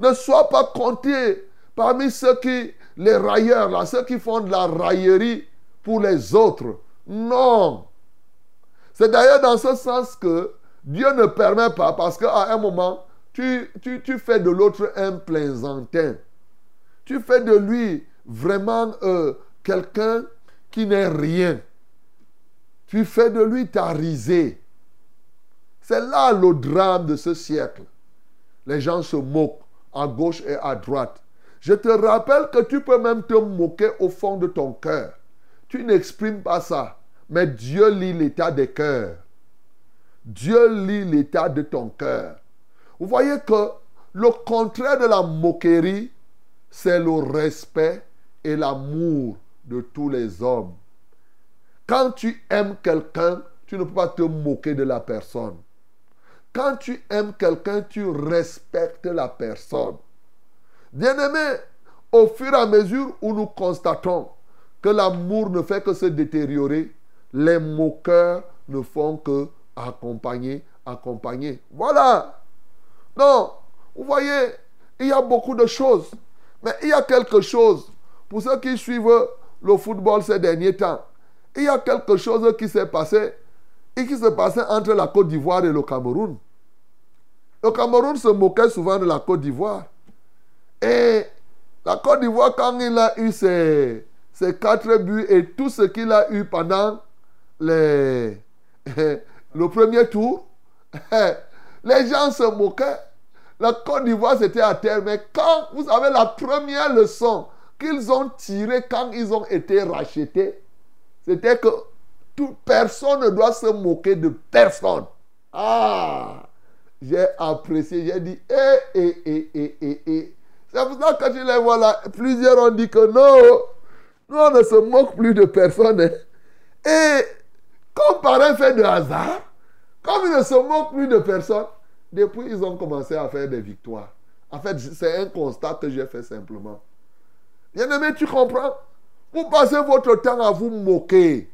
Ne sois pas compté parmi ceux qui, les railleurs, là, ceux qui font de la raillerie pour les autres. Non. C'est d'ailleurs dans ce sens que Dieu ne permet pas, parce qu'à un moment, tu, fais de l'autre un plaisantin. Tu fais de lui vraiment euh, quelqu'un qui n'est rien. Tu fais de lui ta risée. C'est là le drame de ce siècle. Les gens se moquent à gauche et à droite. Je te rappelle que tu peux même te moquer au fond de ton cœur. Tu n'exprimes pas ça. Mais Dieu lit l'état des cœurs. Dieu lit l'état de ton cœur. Vous voyez que le contraire de la moquerie, c'est le respect et l'amour de tous les hommes. Quand tu aimes quelqu'un, tu ne peux pas te moquer de la personne. Quand tu aimes quelqu'un, tu respectes la personne. Bien-aimé, au fur et à mesure où nous constatons que l'amour ne fait que se détériorer, les moqueurs ne font que accompagner, accompagner. Voilà. Non, vous voyez, il y a beaucoup de choses. Mais il y a quelque chose, pour ceux qui suivent le football ces derniers temps, il y a quelque chose qui s'est passé et qui s'est passé entre la Côte d'Ivoire et le Cameroun. Le Cameroun se moquait souvent de la Côte d'Ivoire. Et la Côte d'Ivoire, quand il a eu ses, ses quatre buts et tout ce qu'il a eu pendant les, le premier tour, les gens se moquaient. La Côte d'Ivoire, c'était à terre. Mais quand, vous savez, la première leçon qu'ils ont tirée quand ils ont été rachetés, c'était que personne ne doit se moquer de personne. Ah j'ai apprécié, j'ai dit, eh, eh, eh, eh, eh, eh. C'est pour ça que quand je les vois là, plusieurs ont dit que non, nous on ne se moque plus de personne. hein. Et comme par un fait de hasard, comme ils ne se moquent plus de personne, depuis ils ont commencé à faire des victoires. En fait, c'est un constat que j'ai fait simplement. Bien aimé, tu comprends? Vous passez votre temps à vous moquer,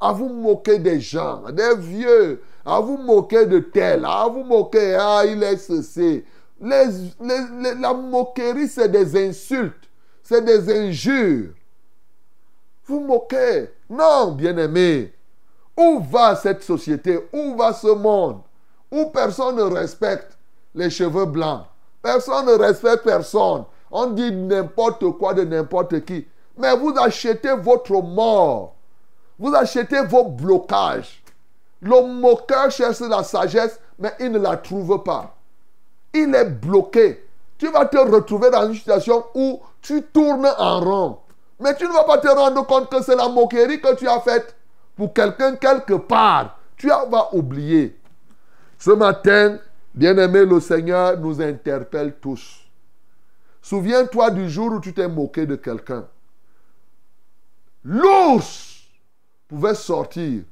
à vous moquer des gens, des vieux, à vous moquer de tel, à vous moquer, ah, il est ceci. La moquerie, c'est des insultes, c'est des injures. Vous moquez. Non, bien-aimé. Où va cette société? Où va ce monde? Où personne ne respecte les cheveux blancs. Personne ne respecte personne. On dit n'importe quoi de n'importe qui. Mais vous achetez votre mort. Vous achetez vos blocages. Le moqueur cherche la sagesse, mais il ne la trouve pas. Il est bloqué. Tu vas te retrouver dans une situation où tu tournes en rond. Mais tu ne vas pas te rendre compte que c'est la moquerie que tu as faite pour quelqu'un quelque part. Tu vas oublier. Ce matin, bien-aimé, le Seigneur nous interpelle tous. Souviens-toi du jour où tu t'es moqué de quelqu'un. L'ours pouvait sortir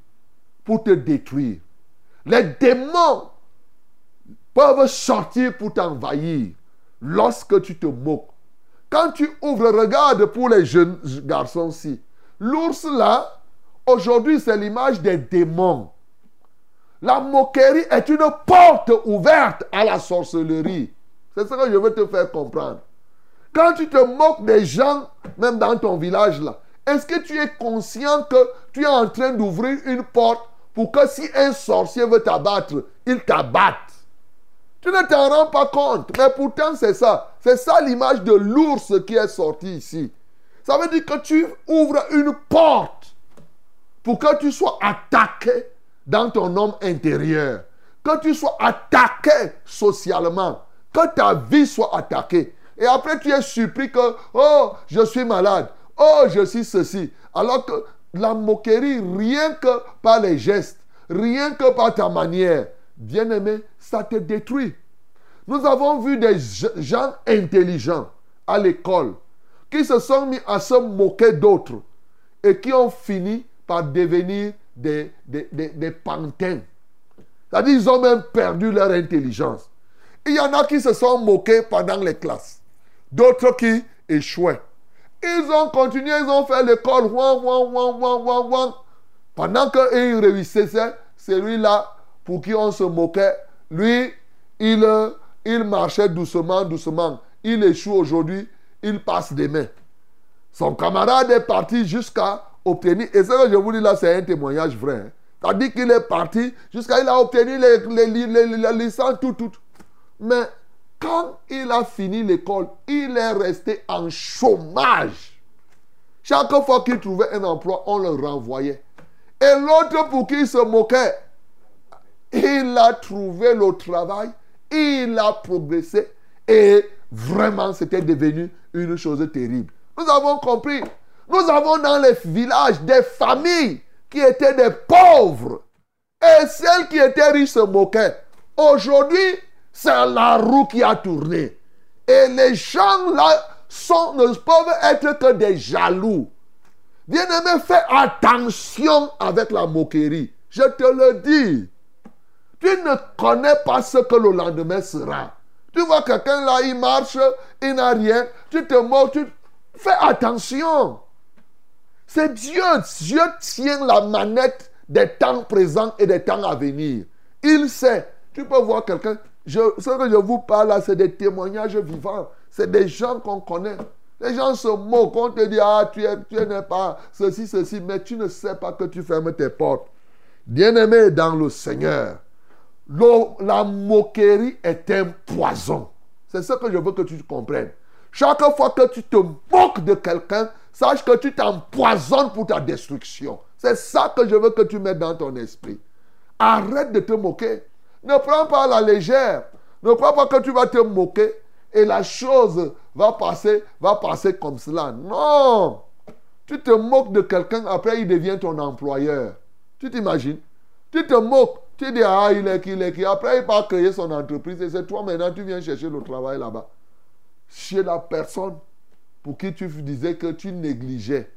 pour te détruire. Les démons peuvent sortir pour t'envahir lorsque tu te moques. Quand tu ouvres, regarde pour les jeunes garçons-ci. L'ours là, aujourd'hui, c'est l'image des démons. La moquerie est une porte ouverte à la sorcellerie. C'est ce que je veux te faire comprendre. Quand tu te moques des gens, même dans ton village là, est-ce que tu es conscient que tu es en train d'ouvrir une porte pour que si un sorcier veut t'abattre, il t'abatte? Tu ne t'en rends pas compte, mais pourtant c'est ça. C'est ça l'image de l'ours qui est sorti ici. Ça veut dire que tu ouvres une porte pour que tu sois attaqué dans ton homme intérieur, que tu sois attaqué socialement, que ta vie soit attaquée. Et après, tu es surpris que, oh, je suis malade, oh, je suis ceci. Alors que la moquerie, rien que par les gestes, rien que par ta manière, bien aimé, ça te détruit. Nous avons vu des gens intelligents à l'école qui se sont mis à se moquer d'autres et qui ont fini devenir des, des, des, pantins. C'est-à-dire ils ont même perdu leur intelligence. Il y en a qui se sont moqués pendant les classes. D'autres qui échouaient. Ils ont continué, ils ont fait l'école. Ouan, ouan, ouan. Pendant qu'ils réussissaient, celui-là, pour qui on se moquait, lui, il, il marchait doucement, doucement. Il échoue aujourd'hui, il passe demain. Son camarade est parti jusqu'à obtenir, et ce que je vous dis là, c'est un témoignage vrai. Hein. C'est-à-dire qu'il est parti jusqu'à il a obtenu les, les, les, les licences, tout, tout. Mais quand il a fini l'école, il est resté en chômage. Chaque fois qu'il trouvait un emploi, on le renvoyait. Et l'autre pour qui il se moquait, il a trouvé le travail, il a progressé et vraiment c'était devenu une chose terrible. Nous avons compris. Nous avons dans les villages des familles qui étaient des pauvres. Et celles qui étaient riches se moquaient. Aujourd'hui, c'est la roue qui a tourné. Et les gens là sont, ne peuvent être que des jaloux. Bien-aimé, fais attention avec la moquerie. Je te le dis. Tu ne connais pas ce que le lendemain sera. Tu vois quelqu'un là, il marche, il n'a rien. Tu te moques, tu... Fais attention. C'est Dieu. Dieu tient la manette des temps présents et des temps à venir. Il sait. Tu peux voir quelqu'un. Ce que je vous parle là, c'est des témoignages vivants. C'est des gens qu'on connaît. Les gens se moquent. On te dit, ah, tu, es, tu n'es pas ceci, ceci, mais tu ne sais pas que tu fermes tes portes. Bien-aimé dans le Seigneur, la moquerie est un poison. C'est ce que je veux que tu comprennes. Chaque fois que tu te moques de quelqu'un, sache que tu t'empoisonnes pour ta destruction. C'est ça que je veux que tu mettes dans ton esprit. Arrête de te moquer. Ne prends pas la légère. Ne crois pas que tu vas te moquer et la chose va passer, va passer comme cela. Non. Tu te moques de quelqu'un, après il devient ton employeur. Tu t'imagines? Tu te moques. Tu dis, ah, il est qui, il est qui. Après, il va créer son entreprise et c'est toi maintenant, tu viens chercher le travail là-bas. Chez la personne pour qui tu disais que tu négligeais.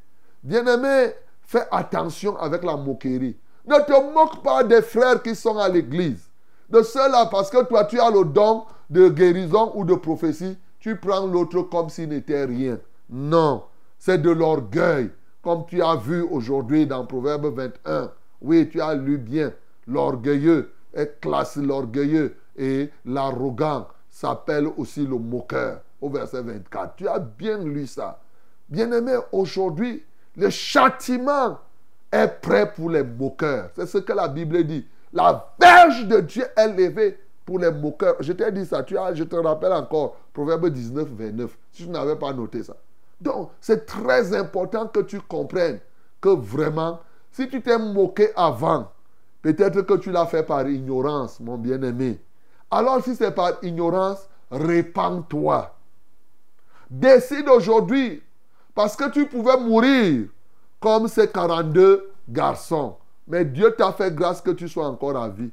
Bien-aimé, fais attention avec la moquerie. Ne te moque pas des frères qui sont à l'église. De ceux-là, parce que toi, tu as le don de guérison ou de prophétie, tu prends l'autre comme s'il n'était rien. Non, c'est de l'orgueil, comme tu as vu aujourd'hui dans Proverbe 21. Oui, tu as lu bien. L'orgueilleux est classe l'orgueilleux et l'arrogant s'appelle aussi le moqueur au verset 24. Tu as bien lu ça. Bien-aimé, aujourd'hui, le châtiment est prêt pour les moqueurs. C'est ce que la Bible dit. La verge de Dieu est levée pour les moqueurs. Je t'ai dit ça, tu as, je te rappelle encore, Proverbe 19, 29, si tu n'avais pas noté ça. Donc, c'est très important que tu comprennes que vraiment, si tu t'es moqué avant, peut-être que tu l'as fait par ignorance, mon bien-aimé. Alors, si c'est par ignorance, répands-toi. Décide aujourd'hui, parce que tu pouvais mourir comme ces 42 garçons. Mais Dieu t'a fait grâce que tu sois encore à vie.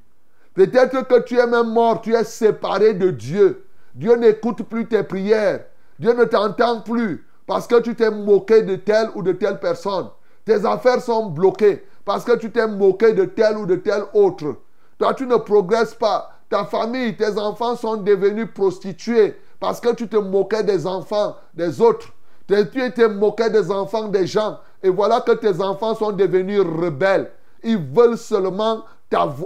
Peut-être que tu es même mort, tu es séparé de Dieu. Dieu n'écoute plus tes prières. Dieu ne t'entend plus parce que tu t'es moqué de telle ou de telle personne. Tes affaires sont bloquées parce que tu t'es moqué de tel ou de tel autre. Toi, tu ne progresses pas. Ta famille, tes enfants sont devenus prostitués parce que tu te moquais des enfants des autres. Tu étais moqué des enfants des gens. Et voilà que tes enfants sont devenus rebelles. Ils veulent seulement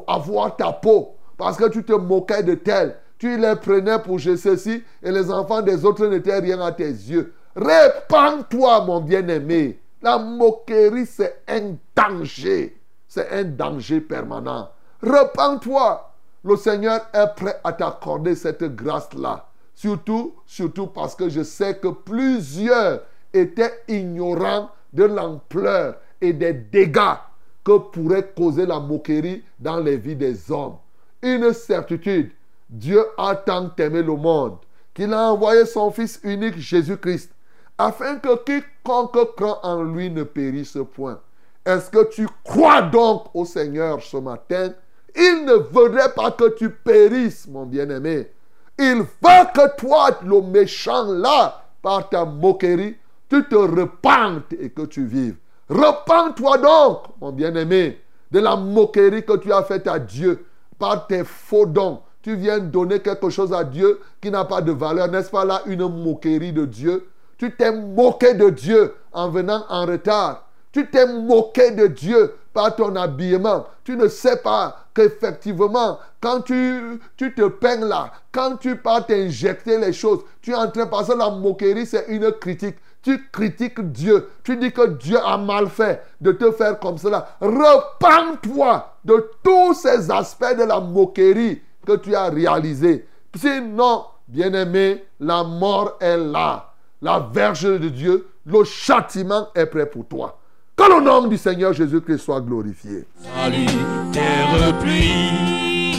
avoir ta peau. Parce que tu te moquais de tel. Tu les prenais pour je ceci et les enfants des autres n'étaient rien à tes yeux. Répands-toi, mon bien-aimé. La moquerie, c'est un danger. C'est un danger permanent. Repends-toi. Le Seigneur est prêt à t'accorder cette grâce-là. Surtout, surtout parce que je sais que plusieurs étaient ignorants de l'ampleur et des dégâts que pourrait causer la moquerie dans les vies des hommes. Une certitude, Dieu a tant aimé le monde qu'il a envoyé son Fils unique Jésus-Christ afin que quiconque croit en lui ne périsse point. Est-ce que tu crois donc au Seigneur ce matin? Il ne voudrait pas que tu périsses, mon bien-aimé. Il veut que toi, le méchant là, par ta moquerie, tu te repentes et que tu vives. Repends-toi donc, mon bien-aimé, de la moquerie que tu as faite à Dieu par tes faux dons. Tu viens donner quelque chose à Dieu qui n'a pas de valeur. N'est-ce pas là une moquerie de Dieu? Tu t'es moqué de Dieu en venant en retard. Tu t'es moqué de Dieu par ton habillement. Tu ne sais pas qu'effectivement, quand tu, tu te peins là, quand tu pars t'injecter les choses, tu es en train, parce que la moquerie, c'est une critique. Tu critiques Dieu. Tu dis que Dieu a mal fait de te faire comme cela. Repends-toi de tous ces aspects de la moquerie que tu as réalisés. Sinon, bien-aimé, la mort est là. La verge de Dieu, le châtiment est prêt pour toi. Que le nom du Seigneur Jésus-Christ soit glorifié. Salut, terre pluie,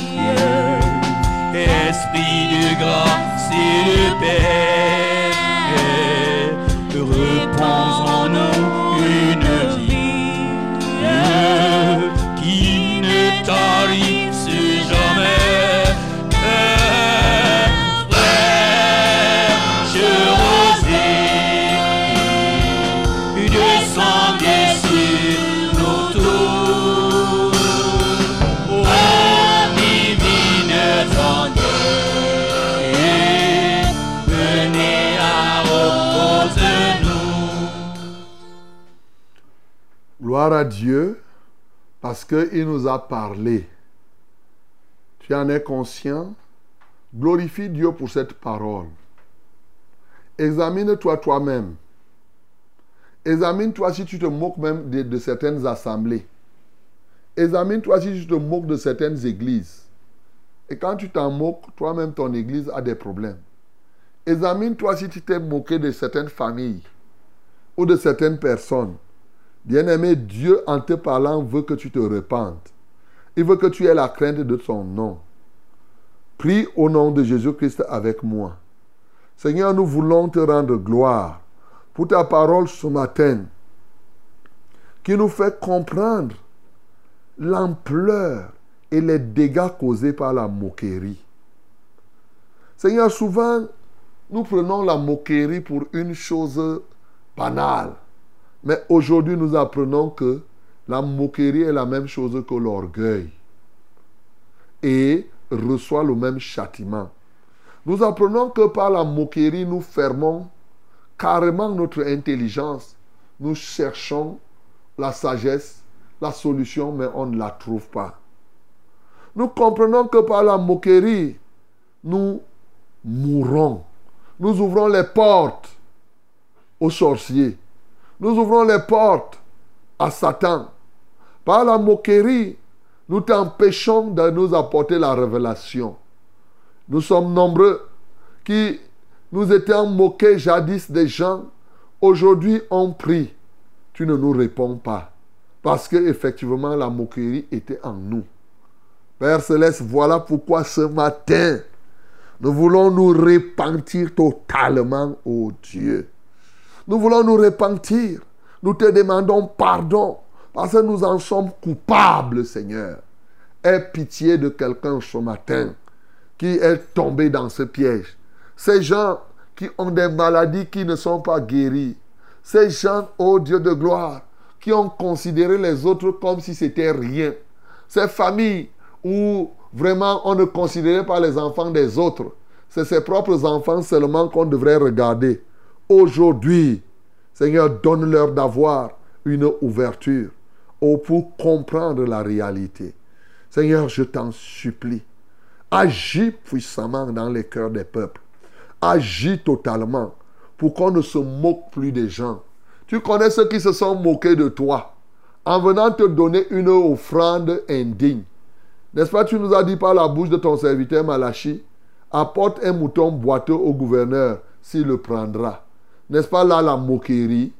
esprit de grâce et de paix, repose en nous Gloire à Dieu parce qu'il nous a parlé. Tu en es conscient? Glorifie Dieu pour cette parole. Examine-toi toi-même. Examine-toi si tu te moques même de, de certaines assemblées. Examine-toi si tu te moques de certaines églises. Et quand tu t'en moques, toi-même, ton église a des problèmes. Examine-toi si tu t'es moqué de certaines familles ou de certaines personnes. Bien-aimé, Dieu, en te parlant, veut que tu te repentes. Il veut que tu aies la crainte de son nom. Prie au nom de Jésus-Christ avec moi. Seigneur, nous voulons te rendre gloire pour ta parole ce matin qui nous fait comprendre l'ampleur et les dégâts causés par la moquerie. Seigneur, souvent, nous prenons la moquerie pour une chose banale. Mais aujourd'hui, nous apprenons que la moquerie est la même chose que l'orgueil et reçoit le même châtiment. Nous apprenons que par la moquerie, nous fermons carrément notre intelligence. Nous cherchons la sagesse, la solution, mais on ne la trouve pas. Nous comprenons que par la moquerie, nous mourrons. Nous ouvrons les portes aux sorciers. Nous ouvrons les portes à Satan. Par la moquerie, nous t'empêchons de nous apporter la révélation. Nous sommes nombreux qui nous étions moqués jadis des gens. Aujourd'hui, on prie. Tu ne nous réponds pas. Parce que effectivement, la moquerie était en nous. Père Céleste, voilà pourquoi ce matin, nous voulons nous repentir totalement, ô Dieu. Nous voulons nous repentir. Nous te demandons pardon parce que nous en sommes coupables, Seigneur. Aie pitié de quelqu'un ce matin qui est tombé dans ce piège. Ces gens qui ont des maladies qui ne sont pas guéries. Ces gens, ô Dieu de gloire, qui ont considéré les autres comme si c'était rien. Ces familles où vraiment on ne considérait pas les enfants des autres. C'est ses propres enfants seulement qu'on devrait regarder. Aujourd'hui, Seigneur, donne-leur d'avoir une ouverture pour comprendre la réalité. Seigneur, je t'en supplie. Agis puissamment dans les cœurs des peuples. Agis totalement pour qu'on ne se moque plus des gens. Tu connais ceux qui se sont moqués de toi en venant te donner une offrande indigne. N'est-ce pas, tu nous as dit par la bouche de ton serviteur Malachi, apporte un mouton boiteux au gouverneur s'il le prendra. N'est-ce pas là la moquerie?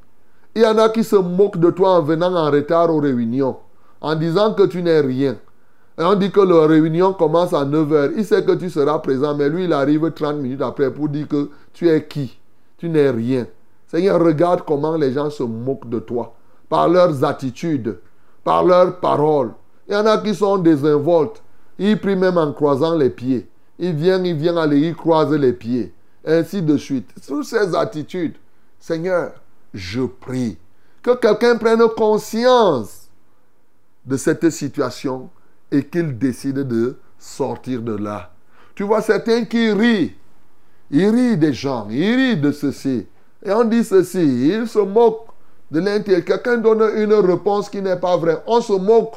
Il y en a qui se moquent de toi en venant en retard aux réunions, en disant que tu n'es rien. Et on dit que la réunion commence à 9h. Il sait que tu seras présent, mais lui, il arrive 30 minutes après pour dire que tu es qui? Tu n'es rien. Seigneur, regarde comment les gens se moquent de toi, par leurs attitudes, par leurs paroles. Il y en a qui sont désinvoltes. Ils prient même en croisant les pieds. Ils viennent, ils viennent aller, ils croisent les pieds. Ainsi de suite. Sous ces attitudes, Seigneur, je prie que quelqu'un prenne conscience de cette situation et qu'il décide de sortir de là. Tu vois certains qui rient. Ils rient des gens, ils rient de ceci. Et on dit ceci, ils se moquent de l'intérieur. Quelqu'un donne une réponse qui n'est pas vraie. On se moque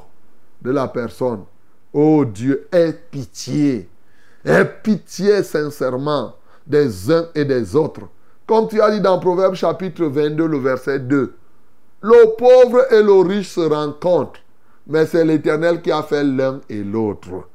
de la personne. Oh Dieu, aie pitié. Aie pitié sincèrement des uns et des autres. Comme tu as dit dans Proverbe chapitre 22, le verset 2. Le pauvre et le riche se rencontrent, mais c'est l'Éternel qui a fait l'un et l'autre.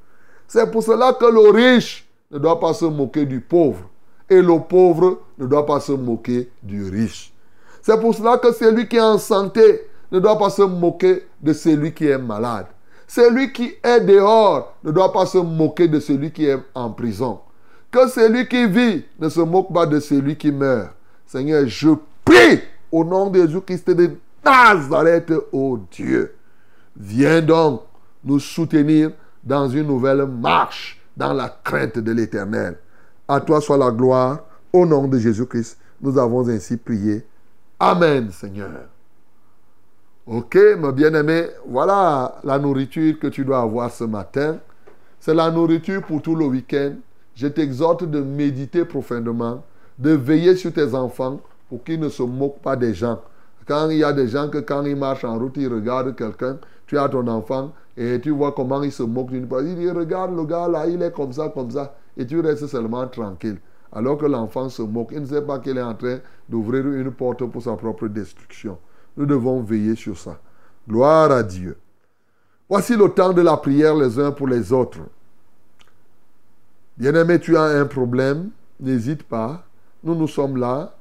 C'est pour cela que le riche ne doit pas se moquer du pauvre et le pauvre ne doit pas se moquer du riche. C'est pour cela que celui qui est en santé ne doit pas se moquer de celui qui est malade. Celui qui est dehors ne doit pas se moquer de celui qui est en prison. Que celui qui vit ne se moque pas de celui qui meurt. Seigneur, je prie au nom de Jésus-Christ de Nazareth, ô Dieu. Viens donc nous soutenir dans une nouvelle marche dans la crainte de l'Éternel. À toi soit la gloire. Au nom de Jésus-Christ, nous avons ainsi prié. Amen, Seigneur. Ok, mes bien-aimés, voilà la nourriture que tu dois avoir ce matin. C'est la nourriture pour tout le week-end. Je t'exhorte de méditer profondément, de veiller sur tes enfants pour qu'ils ne se moquent pas des gens. Quand il y a des gens que quand ils marchent en route, ils regardent quelqu'un, tu as ton enfant et tu vois comment il se moque d'une personne. Il dit, regarde le gars là, il est comme ça, comme ça. Et tu restes seulement tranquille. Alors que l'enfant se moque, il ne sait pas qu'il est en train d'ouvrir une porte pour sa propre destruction. Nous devons veiller sur ça. Gloire à Dieu. Voici le temps de la prière les uns pour les autres. Bien-aimé, tu as un problème, n'hésite pas. Nous, nous sommes là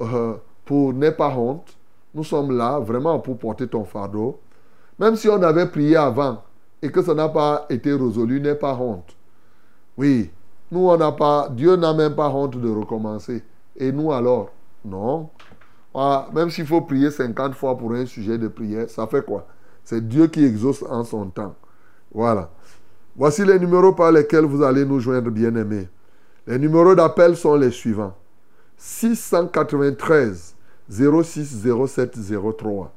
euh, pour n'aie pas honte. Nous sommes là vraiment pour porter ton fardeau. Même si on avait prié avant et que ça n'a pas été résolu, n'aie pas honte. Oui, nous, on n'a pas, Dieu n'a même pas honte de recommencer. Et nous alors? Non. Ah, même s'il faut prier 50 fois pour un sujet de prière, ça fait quoi? C'est Dieu qui exauce en son temps. Voilà. Voici les numéros par lesquels vous allez nous joindre, bien-aimés. Les numéros d'appel sont les suivants. 693 06 07 03.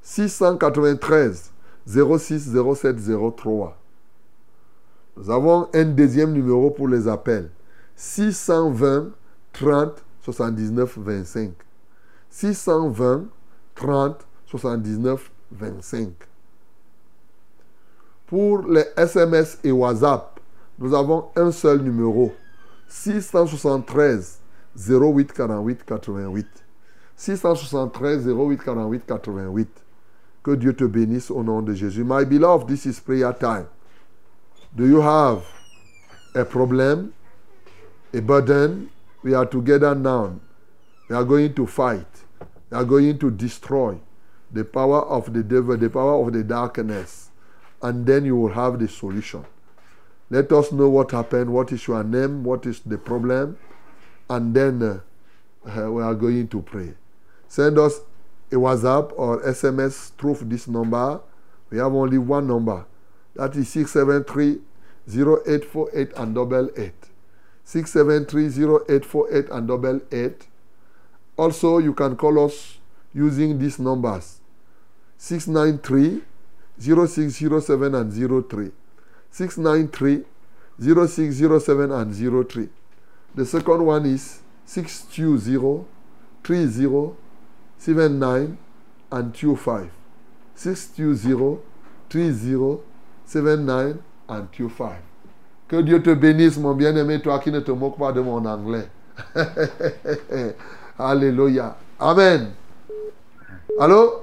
693 06 07 03. Nous avons un deuxième numéro pour les appels. 620 30 79 25. 620 30 79 25. Pour les SMS et WhatsApp, nous avons un seul numéro. 673 08 48 88. 673 08 48 88. Que Dieu te bénisse au nom de Jésus. My beloved, this is prayer time. Do you have a problem, a burden? We are together now. We are going to fight. We are going to destroy the power of the devil, the power of the darkness. And then you will have the solution. Let us know what happened, what is your name, what is the problem, and then uh, uh, we are going to pray. Send us a WhatsApp or SMS through this number. We have only one number. That is 673 0848 and double eight. 673 0848 and double eight. Also, you can call us using these numbers 693 0607 and 03. 693 0607 and 03. The second one is 620 30 79 and 25. 620 30 79 and 25. Que Dieu te bénisse, mon bien-aimé, toi qui ne te moques pas de mon anglais. Alléluia. Amen. Allô?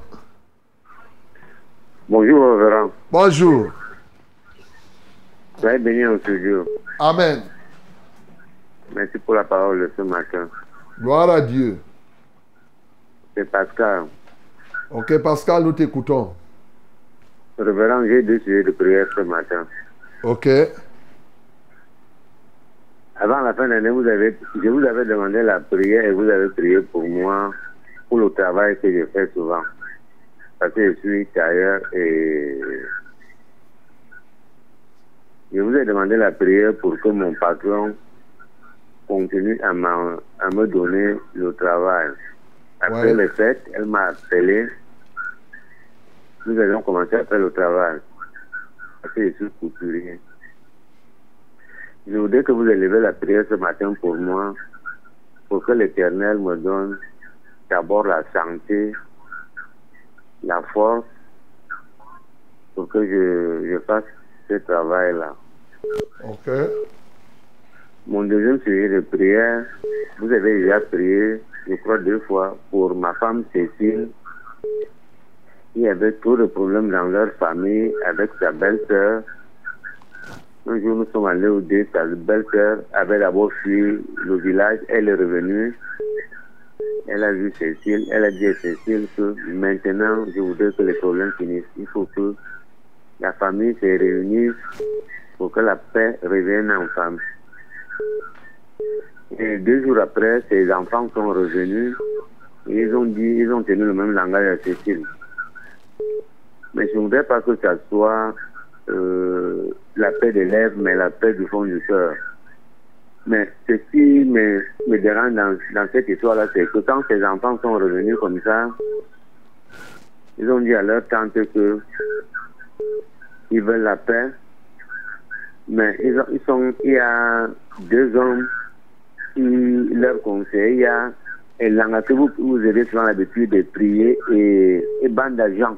Bonjour, révérend. Bonjour. Soyez béni en ce jour. Amen. Merci pour la parole de ce matin. Gloire à Dieu. C'est Pascal. Ok, Pascal, nous t'écoutons. Révérend, j'ai deux sujets de prière ce matin. Ok. Avant la fin de l'année, vous avez, je vous avais demandé la prière et vous avez prié pour moi, pour le travail que je fais souvent. Parce que je suis tailleur et je vous ai demandé la prière pour que mon patron continue à, me donner le travail. Après Ouais. les fêtes, elle m'a appelé. Nous allons commencer à faire le travail. Parce que je suis couturier. Je voudrais que vous élevez la prière ce matin pour moi, pour que l'Éternel me donne d'abord la santé, la force, pour que je, je fasse ce travail-là. Ok. Mon deuxième sujet de prière, vous avez déjà prié, je crois deux fois, pour ma femme Cécile. Il y avait trop de problèmes dans leur famille avec sa belle-sœur. Un jour, nous sommes allés au dé, sa belle-sœur avait d'abord fui le village, elle est revenue. Elle a vu Cécile, elle a dit à Cécile que maintenant, je voudrais que les problèmes finissent. Il faut que la famille se réunisse pour que la paix revienne en famille. Et deux jours après, ses enfants sont revenus et ils ont dit, ils ont tenu le même langage à Cécile. Mais je ne voudrais pas que ça soit euh, la paix des lèvres, mais la paix du fond du cœur. Mais ce qui me, me dérange dans, dans cette histoire-là, c'est que quand ces enfants sont revenus comme ça, ils ont dit à leur tante que ils veulent la paix, mais ils, ont- ils sont, il y a deux hommes qui leur conseillent. Il y a Elanga que vous, vous avez souvent l'habitude de prier et, et bande d'agents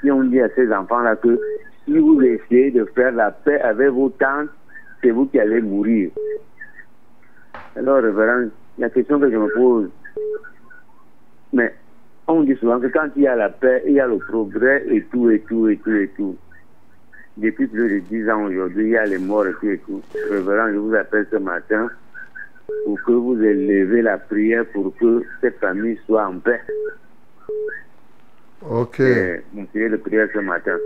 qui ont dit à ces enfants-là que si vous essayez de faire la paix avec vos tantes, c'est vous qui allez mourir. Alors, révérend, la question que je me pose, mais on dit souvent que quand il y a la paix, il y a le progrès et tout, et tout, et tout, et tout. Depuis plus de dix ans aujourd'hui, il y a les morts et tout, et tout. Révérend, je vous appelle ce matin pour que vous élevez la prière pour que cette famille soit en paix. Ok. Mon prière de prière ce matin.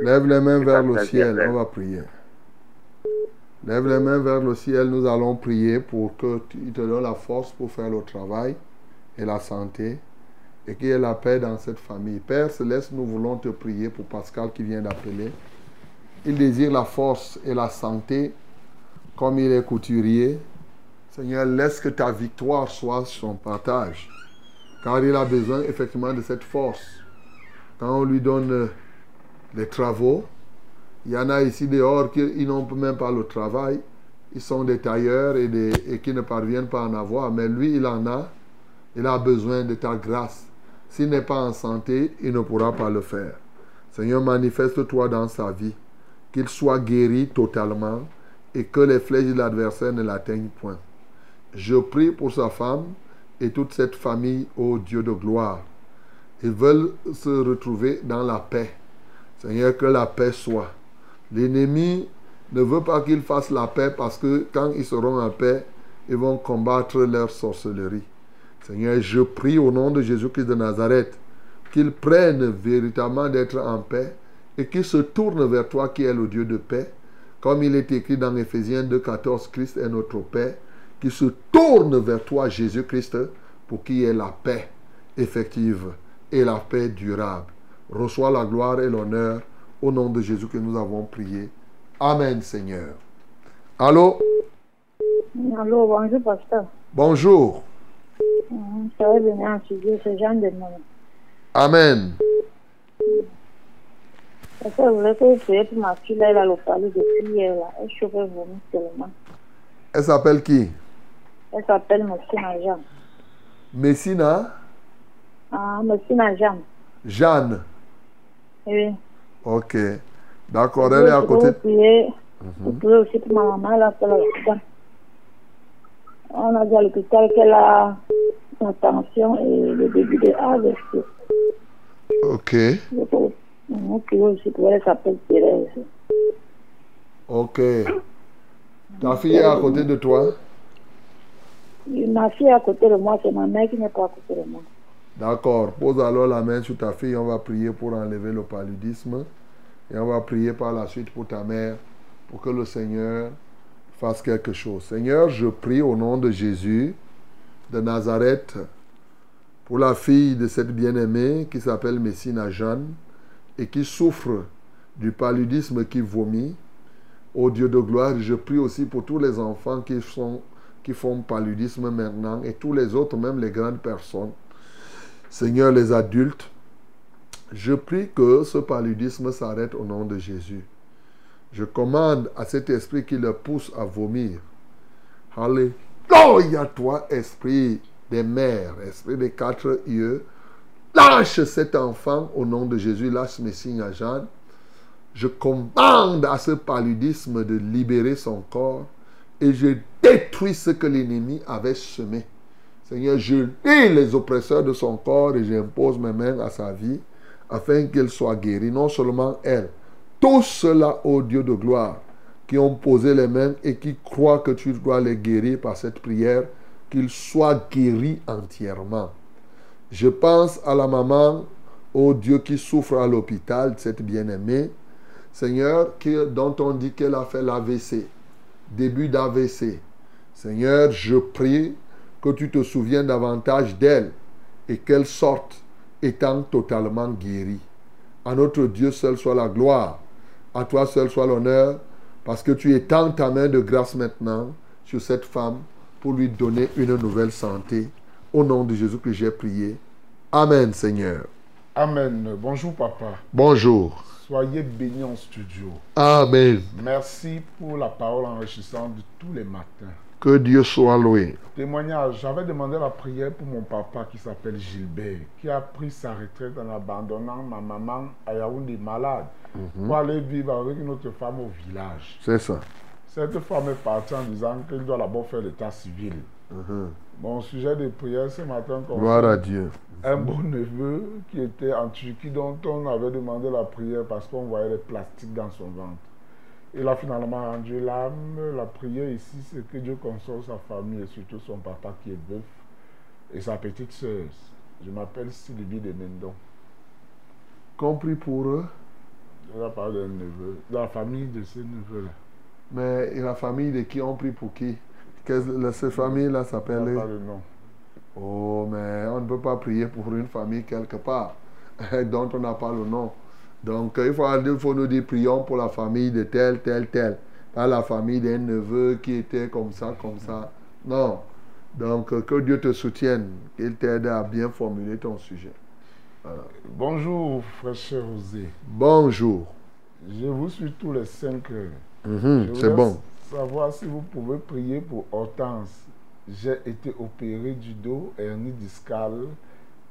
Lève les mains vers le ciel, on va prier. Lève les mains vers le ciel, nous allons prier pour que tu il te donne la force pour faire le travail et la santé et qu'il y ait la paix dans cette famille. Père Céleste, nous voulons te prier pour Pascal qui vient d'appeler il désire la force et la santé, comme il est couturier. Seigneur, laisse que ta victoire soit son partage. Car il a besoin effectivement de cette force. Quand on lui donne les travaux, il y en a ici dehors qui n'ont même pas le travail. Ils sont des tailleurs et, et qui ne parviennent pas à en avoir. Mais lui, il en a. Il a besoin de ta grâce. S'il n'est pas en santé, il ne pourra pas le faire. Seigneur, manifeste-toi dans sa vie. Qu'il soit guéri totalement et que les flèches de l'adversaire ne l'atteignent point. Je prie pour sa femme et toute cette famille, ô Dieu de gloire. Ils veulent se retrouver dans la paix. Seigneur, que la paix soit. L'ennemi ne veut pas qu'ils fassent la paix parce que quand ils seront en paix, ils vont combattre leur sorcellerie. Seigneur, je prie au nom de Jésus-Christ de Nazareth qu'ils prennent véritablement d'être en paix et qu'ils se tournent vers toi qui es le Dieu de paix. Comme il est écrit dans Éphésiens 2.14, Christ est notre paix. Qu'ils se tournent vers toi, Jésus-Christ, pour qu'il y ait la paix effective et la paix durable. Reçois la gloire et l'honneur au nom de Jésus que nous avons prié. Amen, Seigneur. Allô? Allô, bonjour, pasteur. Bonjour. Ça va venir en studio, c'est Jean de nom. Amen. Pasteur, je voulais que vous priez pour ma fille, là, elle a le palais depuis hier, là. Elle chauffe. Elle s'appelle qui? Elle s'appelle Messina Jean. Messina? Ah, Messina Jean. Jeanne. Oui. Ok. D'accord, elle est à côté. Vous vous priez aussi pour ma maman, a fait l'accident. On a dit à l'hôpital qu'elle a la tension et le début de AVC. Ok. Vous priez aussi pour elle, elle s'appelle Thérèse. Ok. Ta fille est à côté de toi? Ma fille est à côté de moi, c'est ma mère qui n'est pas à côté de moi. D'accord. Pose alors la main sur ta fille. On va prier pour enlever le paludisme. Et on va prier par la suite pour ta mère, pour que le Seigneur fasse quelque chose. Seigneur, je prie au nom de Jésus de Nazareth pour la fille de cette bien-aimée qui s'appelle Messina Jeanne et qui souffre du paludisme qui vomit. Ô Dieu de gloire, je prie aussi pour tous les enfants qui, sont, qui font paludisme maintenant et tous les autres, même les grandes personnes. Seigneur, les adultes, je prie que ce paludisme s'arrête au nom de Jésus. Je commande à cet esprit qui le pousse à vomir. Alléluia, toi, esprit des mères, esprit des quatre yeux. Lâche cet enfant au nom de Jésus, lâche mes signes à Jeanne. Je commande à ce paludisme de libérer son corps et je détruis ce que l'ennemi avait semé. Seigneur, je lis les oppresseurs de son corps et j'impose mes mains à sa vie afin qu'elle soit guérie. Non seulement elle, tous ceux-là, ô Dieu de gloire, qui ont posé les mains et qui croient que tu dois les guérir par cette prière, qu'ils soient guéris entièrement. Je pense à la maman, ô Dieu, qui souffre à l'hôpital, cette bien-aimée. Seigneur, qui- dont on dit qu'elle a fait l'AVC, début d'AVC. Seigneur, je prie que tu te souviennes davantage d'elle et qu'elle sorte étant totalement guérie. À notre Dieu seul soit la gloire, à toi seul soit l'honneur, parce que tu étends ta main de grâce maintenant sur cette femme pour lui donner une nouvelle santé. Au nom de Jésus que j'ai prié. Amen, Seigneur. Amen. Bonjour papa. Bonjour. Soyez bénis en studio. Amen. Merci pour la parole enrichissante de tous les matins. Que Dieu soit loué. Témoignage, j'avais demandé la prière pour mon papa qui s'appelle Gilbert, qui a pris sa retraite en abandonnant ma maman à Yaoundé malade Mhm. pour aller vivre avec une autre femme au village. C'est ça. Cette femme est partie en disant qu'elle doit d'abord faire l'état civil. Mhm. Mon sujet de prière ce matin Gloire à Dieu. un beau neveu qui était en Turquie dont on avait demandé la prière parce qu'on voyait les plastiques dans son ventre. Il a finalement rendu l'âme. La prière ici, c'est que Dieu console sa famille et surtout son papa qui est veuf et sa petite sœur. Je m'appelle Sylvie de Mendon. Compris pour eux, vais parler d'un neveu, de la famille de ce neveu-là. mais et la famille de qui ont pris pour qui? Que cette famille-là s'appelle pas le nom. Oh, mais on ne peut pas prier pour une famille quelque part dont on n'a pas le nom. Donc, il faut, il faut nous dire prions pour la famille de tel, tel, tel. Pas la famille d'un neveu qui était comme ça, comme ça. Non. Donc, que Dieu te soutienne, qu'il t'aide à bien formuler ton sujet. Voilà. Bonjour, frère cher José. Bonjour. Je vous suis tous les cinq heures. Mhm, Je c'est voudrais bon. savoir si vous pouvez prier pour Hortense. J'ai été opéré du dos, hernie discale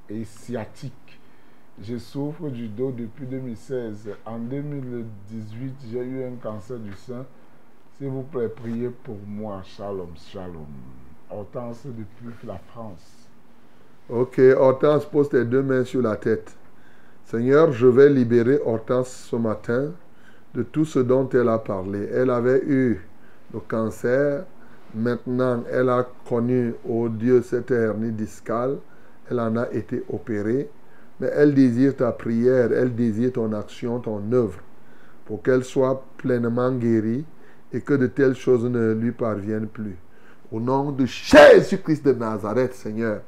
et sciatique. Je souffre du dos depuis 2016. En 2018, j'ai eu un cancer du sein. S'il vous plaît, priez pour moi. Shalom, shalom. Hortense depuis la France. Ok, Hortense, pose tes deux mains sur la tête. Seigneur, je vais libérer Hortense ce matin de tout ce dont elle a parlé. Elle avait eu le cancer. Maintenant, elle a connu, oh Dieu, cette hernie discale. Elle en a été opérée. Mais elle désire ta prière, elle désire ton action, ton œuvre, pour qu'elle soit pleinement guérie et que de telles choses ne lui parviennent plus. Au nom de Jésus-Christ de Nazareth, Seigneur,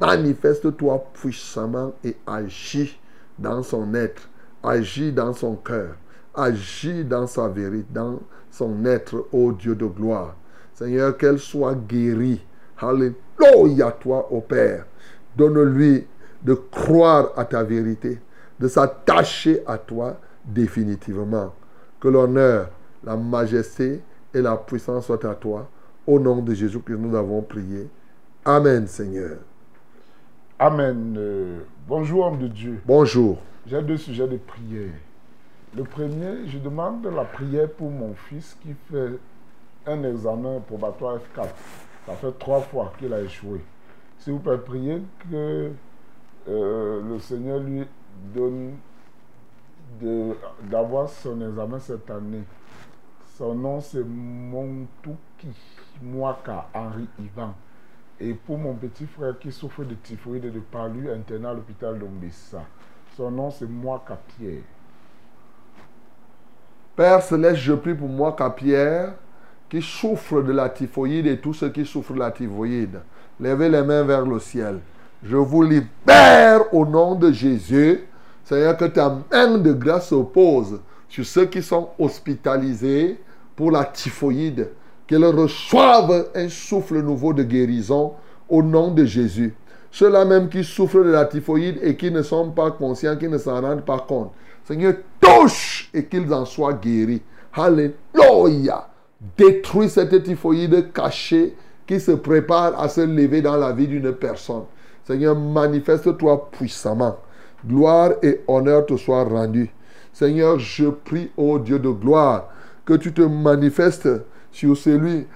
manifeste-toi puissamment et agis dans son être, agis dans son cœur, agis dans sa vérité, dans son être, ô Dieu de gloire. Seigneur, qu'elle soit guérie. Alléluia, toi, ô Père. Donne-lui de croire à ta vérité, de s'attacher à toi définitivement. Que l'honneur, la majesté et la puissance soient à toi. Au nom de Jésus que nous avons prié. Amen, Seigneur. Amen. Euh, bonjour, homme de Dieu. Bonjour. J'ai deux sujets de prière. Le premier, je demande la prière pour mon fils qui fait un examen probatoire F4. Ça fait trois fois qu'il a échoué. S'il vous plaît, priez que euh, le Seigneur lui donne d'avoir son examen cette année. Son nom c'est Montouki Mwaka Henri Ivan. Et pour mon petit frère qui souffre de typhoïde et de palu, interné à l'hôpital d'Ombessa. Son nom c'est Mwaka Pierre. Père Céleste, je prie pour moi, Pierre, qui souffre de la typhoïde et tous ceux qui souffrent de la typhoïde. Levez les mains vers le ciel. Je vous libère au nom de Jésus. Seigneur, que ta main de grâce se pose sur ceux qui sont hospitalisés pour la typhoïde. Qu'ils reçoivent un souffle nouveau de guérison au nom de Jésus. Ceux-là même qui souffrent de la typhoïde et qui ne sont pas conscients, qui ne s'en rendent pas compte. Seigneur, touche et qu'ils en soient guéris. Alléluia. Détruis cette typhoïde cachée qui se prépare à se lever dans la vie d'une personne. Seigneur, manifeste-toi puissamment. Gloire et honneur te soient rendus. Seigneur, je prie, ô Dieu de gloire, que tu te manifestes sur celui,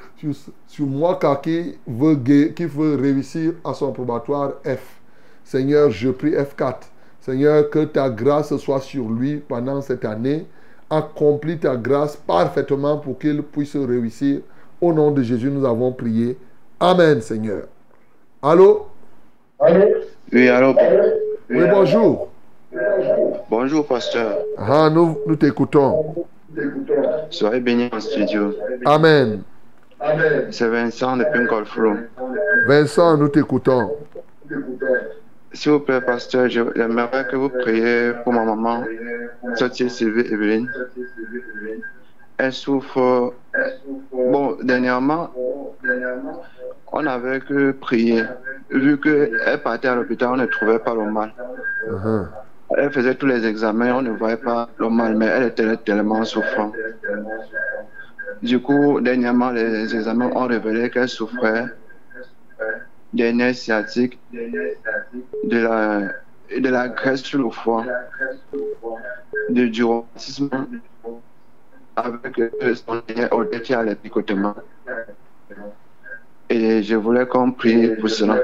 sur, moi qui veut, qui veut réussir à son probatoire F. Seigneur, je prie F4. Seigneur, que ta grâce soit sur lui pendant cette année. Accomplis ta grâce parfaitement pour qu'il puisse réussir. Au nom de Jésus, nous avons prié. Amen, Seigneur. Allô? Oui, allô? Oui, bonjour. Bonjour, pasteur. Ah, nous, nous t'écoutons. Soyez bénis en studio. Amen. C'est Vincent de Pinkolfro. Vincent, nous t'écoutons. S'il vous plaît, pasteur, j'aimerais que vous priez pour ma maman, Sotier Sylvie Evelyne. Elle souffre. Bon, dernièrement, on avait que prier. Vu qu'elle partait à l'hôpital, on ne trouvait pas le mal. Uh-huh. Elle faisait tous les examens, on ne voyait pas le mal, mais elle était tellement souffrante. Du coup, dernièrement, les examens ont révélé qu'elle souffrait des nerfs sciatiques, de la, de la graisse sur le foie, de, du rhumatisme, avec son nerf au qui a les picotements. Et je voulais qu'on prie pour cela.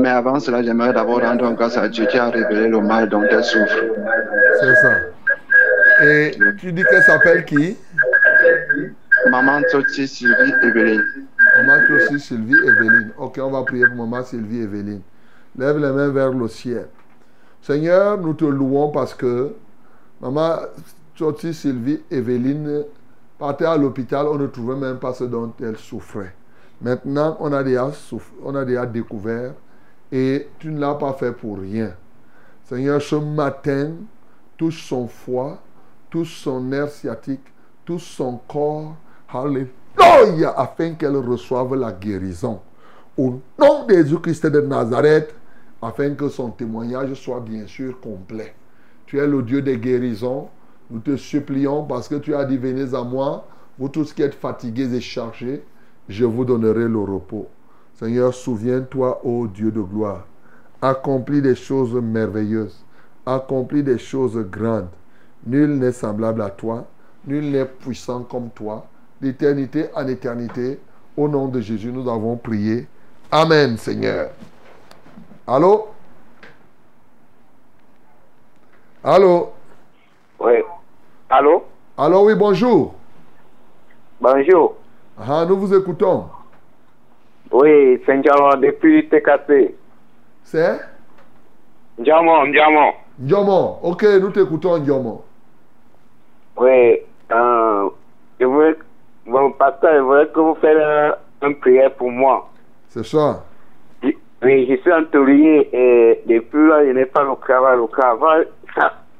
Mais avant cela, j'aimerais d'abord rendre grâce à Dieu qui a révélé le mal dont elle souffre. C'est ça. Et tu dis qu'elle s'appelle qui? Maman Toti Sylvie Evelyne. Maman aussi Sylvie Evelyne. Ok, on va prier pour maman Sylvie Evelyne. Lève les mains vers le ciel. Seigneur, nous te louons parce que maman Toti Sylvie Evelyne partait à l'hôpital, on ne trouvait même pas ce dont elle souffrait. Maintenant, on a déjà, on a découvert et tu ne l'as pas fait pour rien. Seigneur, ce matin, touche son foie, touche son nerf sciatique, touche son corps. Alléluia, afin qu'elle reçoive la guérison. Au nom de Jésus-Christ de Nazareth, afin que son témoignage soit bien sûr complet. Tu es le Dieu des guérisons. Nous te supplions parce que tu as dit, venez à moi, vous tous qui êtes fatigués et chargés, je vous donnerai le repos. Seigneur, souviens-toi, ô Dieu de gloire, accomplis des choses merveilleuses, accomplis des choses grandes. Nul n'est semblable à toi, nul n'est puissant comme toi. D'éternité en éternité, au nom de Jésus, nous avons prié. Amen, Seigneur. Allô? Allô? Oui. Allô? Allô, oui, bonjour. Bonjour. Ah, nous vous écoutons. Oui, c'est Ndiamo depuis TKC. C'est? Ndiamo, Ndiamo. Ndiomo. Ok, nous t'écoutons, Ndiomo. Oui, euh, je mon pasteur, je voulais que vous fassiez un, une prière pour moi. C'est ça. Je- Oui, je suis entouillé et depuis là, je n'ai pas le travail. Le travail,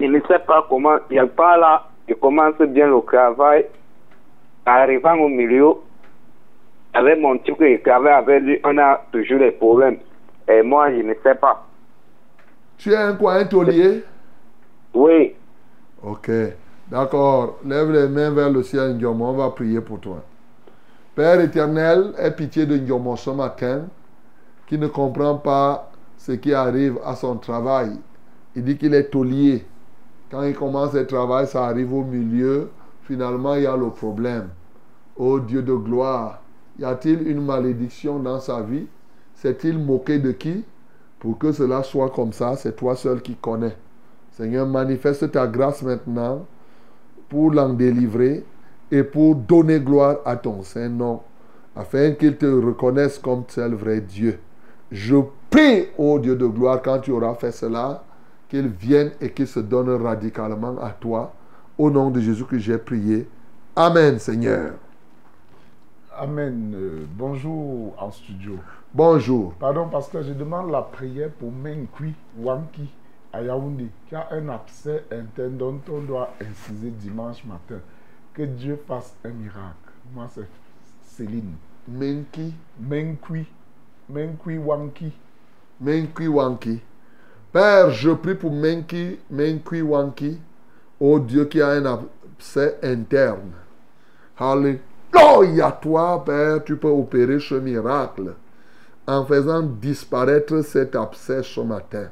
je ne sais pas comment, il n'y a pas là, je commence bien le travail. Arrivant au milieu, avec mon type je travaille avec lui, on a toujours des problèmes. Et moi, je ne sais pas. Tu es un quoi, un taulier? Oui. Ok. D'accord. Lève les mains vers le ciel, Ndiomo. On va prier pour toi. Père éternel, aie pitié de Ndiomo ce matin, qui ne comprend pas ce qui arrive à son travail. Il dit qu'il est taulier. Quand il commence le travail, ça arrive au milieu. Finalement, il y a le problème. Ô Dieu de gloire, y a-t-il une malédiction dans sa vie? S'est-il moqué de qui? Pour que cela soit comme ça, c'est toi seul qui connais. Seigneur, manifeste ta grâce maintenant pour l'en délivrer et pour donner gloire à ton Saint-Nom, afin qu'il te reconnaisse comme seul vrai Dieu. Je prie, ô Dieu de gloire, quand tu auras fait cela, qu'il vienne et qu'il se donne radicalement à toi. Au nom de Jésus que j'ai prié. Amen, Seigneur. Amen. Euh, bonjour en studio. Bonjour. Pardon, parce que je demande la prière pour Menkui Wanki à Yaoundé, qui a un abcès interne dont on doit inciser dimanche matin. Que Dieu fasse un miracle. Moi, c'est Céline. Menki. Menkui. Menkui Wanki. Menkui Wanki. Père, je prie pour Menki, Menkui Wanki, ô Dieu qui a un abcès interne. Alléluia, toi, Père, tu peux opérer ce miracle en faisant disparaître cet abcès ce matin.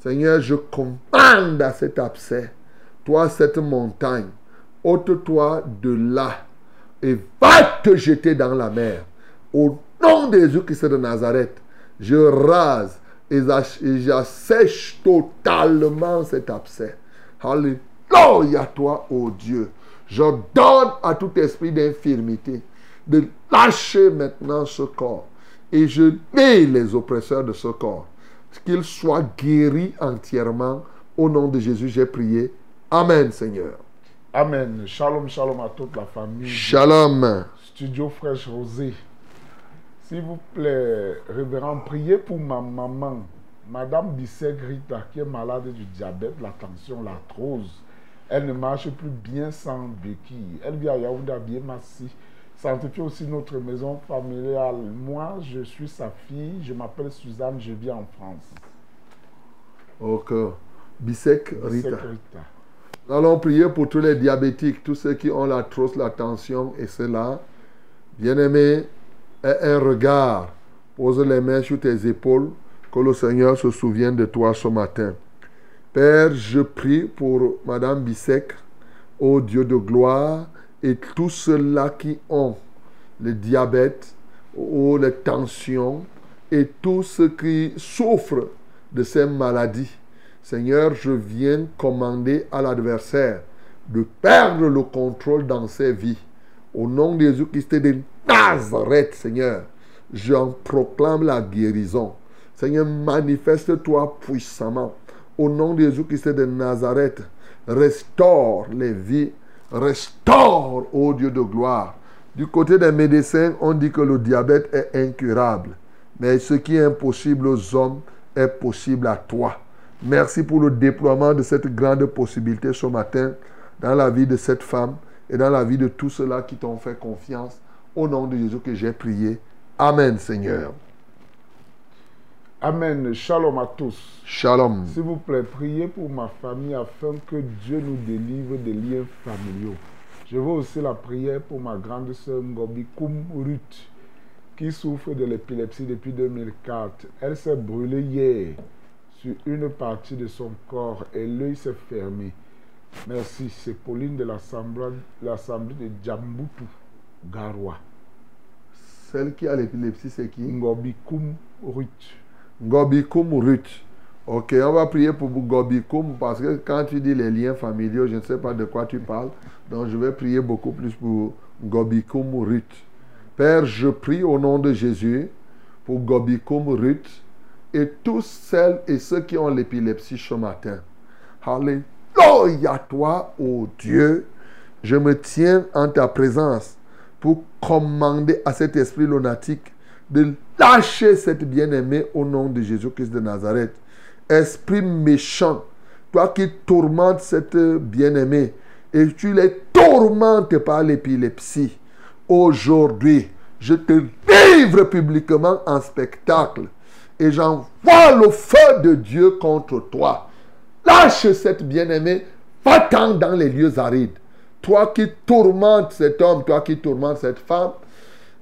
Seigneur, je commande à cet abcès, toi, cette montagne, ôte-toi de là et va te jeter dans la mer. Au nom de Jésus-Christ de Nazareth, je rase et j'assèche totalement cet abcès. Alléluia, toi, ô Dieu. Je donne à tout esprit d'infirmité de lâcher maintenant ce corps. Et je lis les oppresseurs de ce corps. Qu'ils soient guéris entièrement. Au nom de Jésus, j'ai prié. Amen, Seigneur. Amen. Shalom, shalom à toute la famille. Shalom. Studio Fraîche Rosée. S'il vous plaît, révérend, priez pour ma maman, Madame Bissek Rita, qui est malade du diabète, la tension, l'arthrose. Elle ne marche plus bien sans béquille. Elle vit à Yaoundé, à Biémassi. Sanctifie aussi notre maison familiale. Moi, je suis sa fille. Je m'appelle Suzanne. Je vis en France. Ok. Bisek Rita. Rita. Nous allons prier pour tous les diabétiques, tous ceux qui ont la trousse, la tension et cela. Bien-aimé, aie un regard. Pose les mains sur tes épaules. Que le Seigneur se souvienne de toi ce matin. Père, je prie pour Madame Bissek, ô Dieu de gloire, et tous ceux-là qui ont le diabète, ou les tensions, et tous ceux qui souffrent de ces maladies. Seigneur, je viens commander à l'adversaire de perdre le contrôle dans ses vies. Au nom de Jésus-Christ de Nazareth, Seigneur, j'en proclame la guérison. Seigneur, manifeste-toi puissamment. Au nom de Jésus-Christ de Nazareth, restaure les vies, restaure, ô Dieu de gloire. Du côté des médecins, on dit que le diabète est incurable. Mais ce qui est impossible aux hommes est possible à toi. Merci pour le déploiement de cette grande possibilité ce matin dans la vie de cette femme et dans la vie de tous ceux-là qui t'ont fait confiance. Au nom de Jésus que j'ai prié. Amen, Seigneur. Amen. Shalom à tous. Shalom. S'il vous plaît, priez pour ma famille afin que Dieu nous délivre des liens familiaux. Je veux aussi la prière pour ma grande sœur Ngobi Koum Ruth, qui souffre de l'épilepsie depuis 2004. Elle s'est brûlée hier sur une partie de son corps et l'œil s'est fermé. Merci, c'est Pauline de l'Assemblée de Djamboutou, Garoua. Celle qui a l'épilepsie, c'est qui? Ngobi Koum Ruth. Ngobi Koum Ruth. Ok, on va prier pour Ngobi Koum parce que quand tu dis les liens familiaux, je ne sais pas de quoi tu parles. Donc je vais prier beaucoup plus pour Ngobi Koum Ruth. Père, je prie au nom de Jésus pour Ngobi Koum Ruth et tous celles et ceux qui ont l'épilepsie ce matin. Alléluia toi, ô Dieu. Je me tiens en ta présence pour commander à cet esprit lunatique de lâcher cette bien-aimée au nom de Jésus-Christ de Nazareth. Esprit méchant, toi qui tourmentes cette bien-aimée et tu les tourmentes par l'épilepsie. Aujourd'hui, je te livre publiquement en spectacle et j'envoie le feu de Dieu contre toi. Lâche cette bien-aimée, va-t'en dans les lieux arides. Toi qui tourmentes cet homme, toi qui tourmentes cette femme,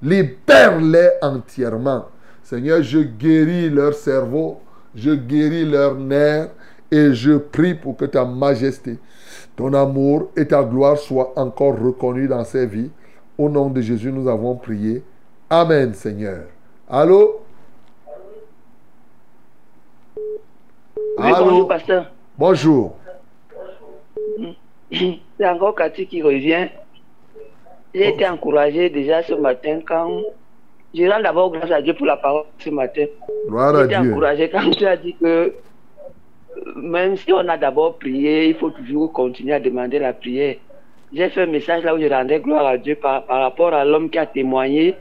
libère-les entièrement. Seigneur, je guéris leur cerveau, je guéris leurs nerfs et je prie pour que ta majesté, ton amour et ta gloire soient encore reconnus dans ces vies. Au nom de Jésus, nous avons prié. Amen, Seigneur. Allô? Oui, bonjour, pasteur. Bonjour. C'est encore Cathy qui revient. J'ai été encouragé déjà ce matin quand. Je rends d'abord grâce à Dieu pour la parole ce matin. Gloire à J'ai été Dieu. encouragé quand tu as dit que euh, même si on a d'abord prié, il faut toujours continuer à demander la prière. J'ai fait un message là où je rendais gloire à Dieu par, par rapport à l'homme qui a témoigné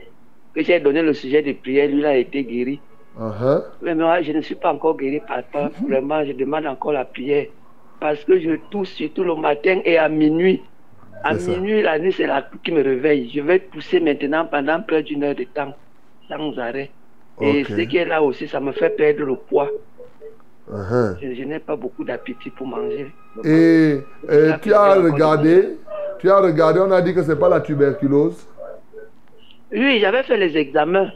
que j'ai donné le sujet de prière, lui il a été guéri. Uh-huh. Mais moi, je ne suis pas encore guéri par ça. Vraiment, je demande encore la prière. Parce que je tousse surtout le matin et à minuit. À minuit, la nuit, c'est la toux qui me réveille. Je vais tousser maintenant pendant près d'une heure de temps, sans arrêt. Et ce qui est là aussi, ça me fait perdre le poids. Uh-huh. Je, je n'ai pas beaucoup d'appétit pour manger. Et tu as regardé, tu as regardé, on a dit que ce n'est pas la tuberculose. Oui, j'avais fait les examens.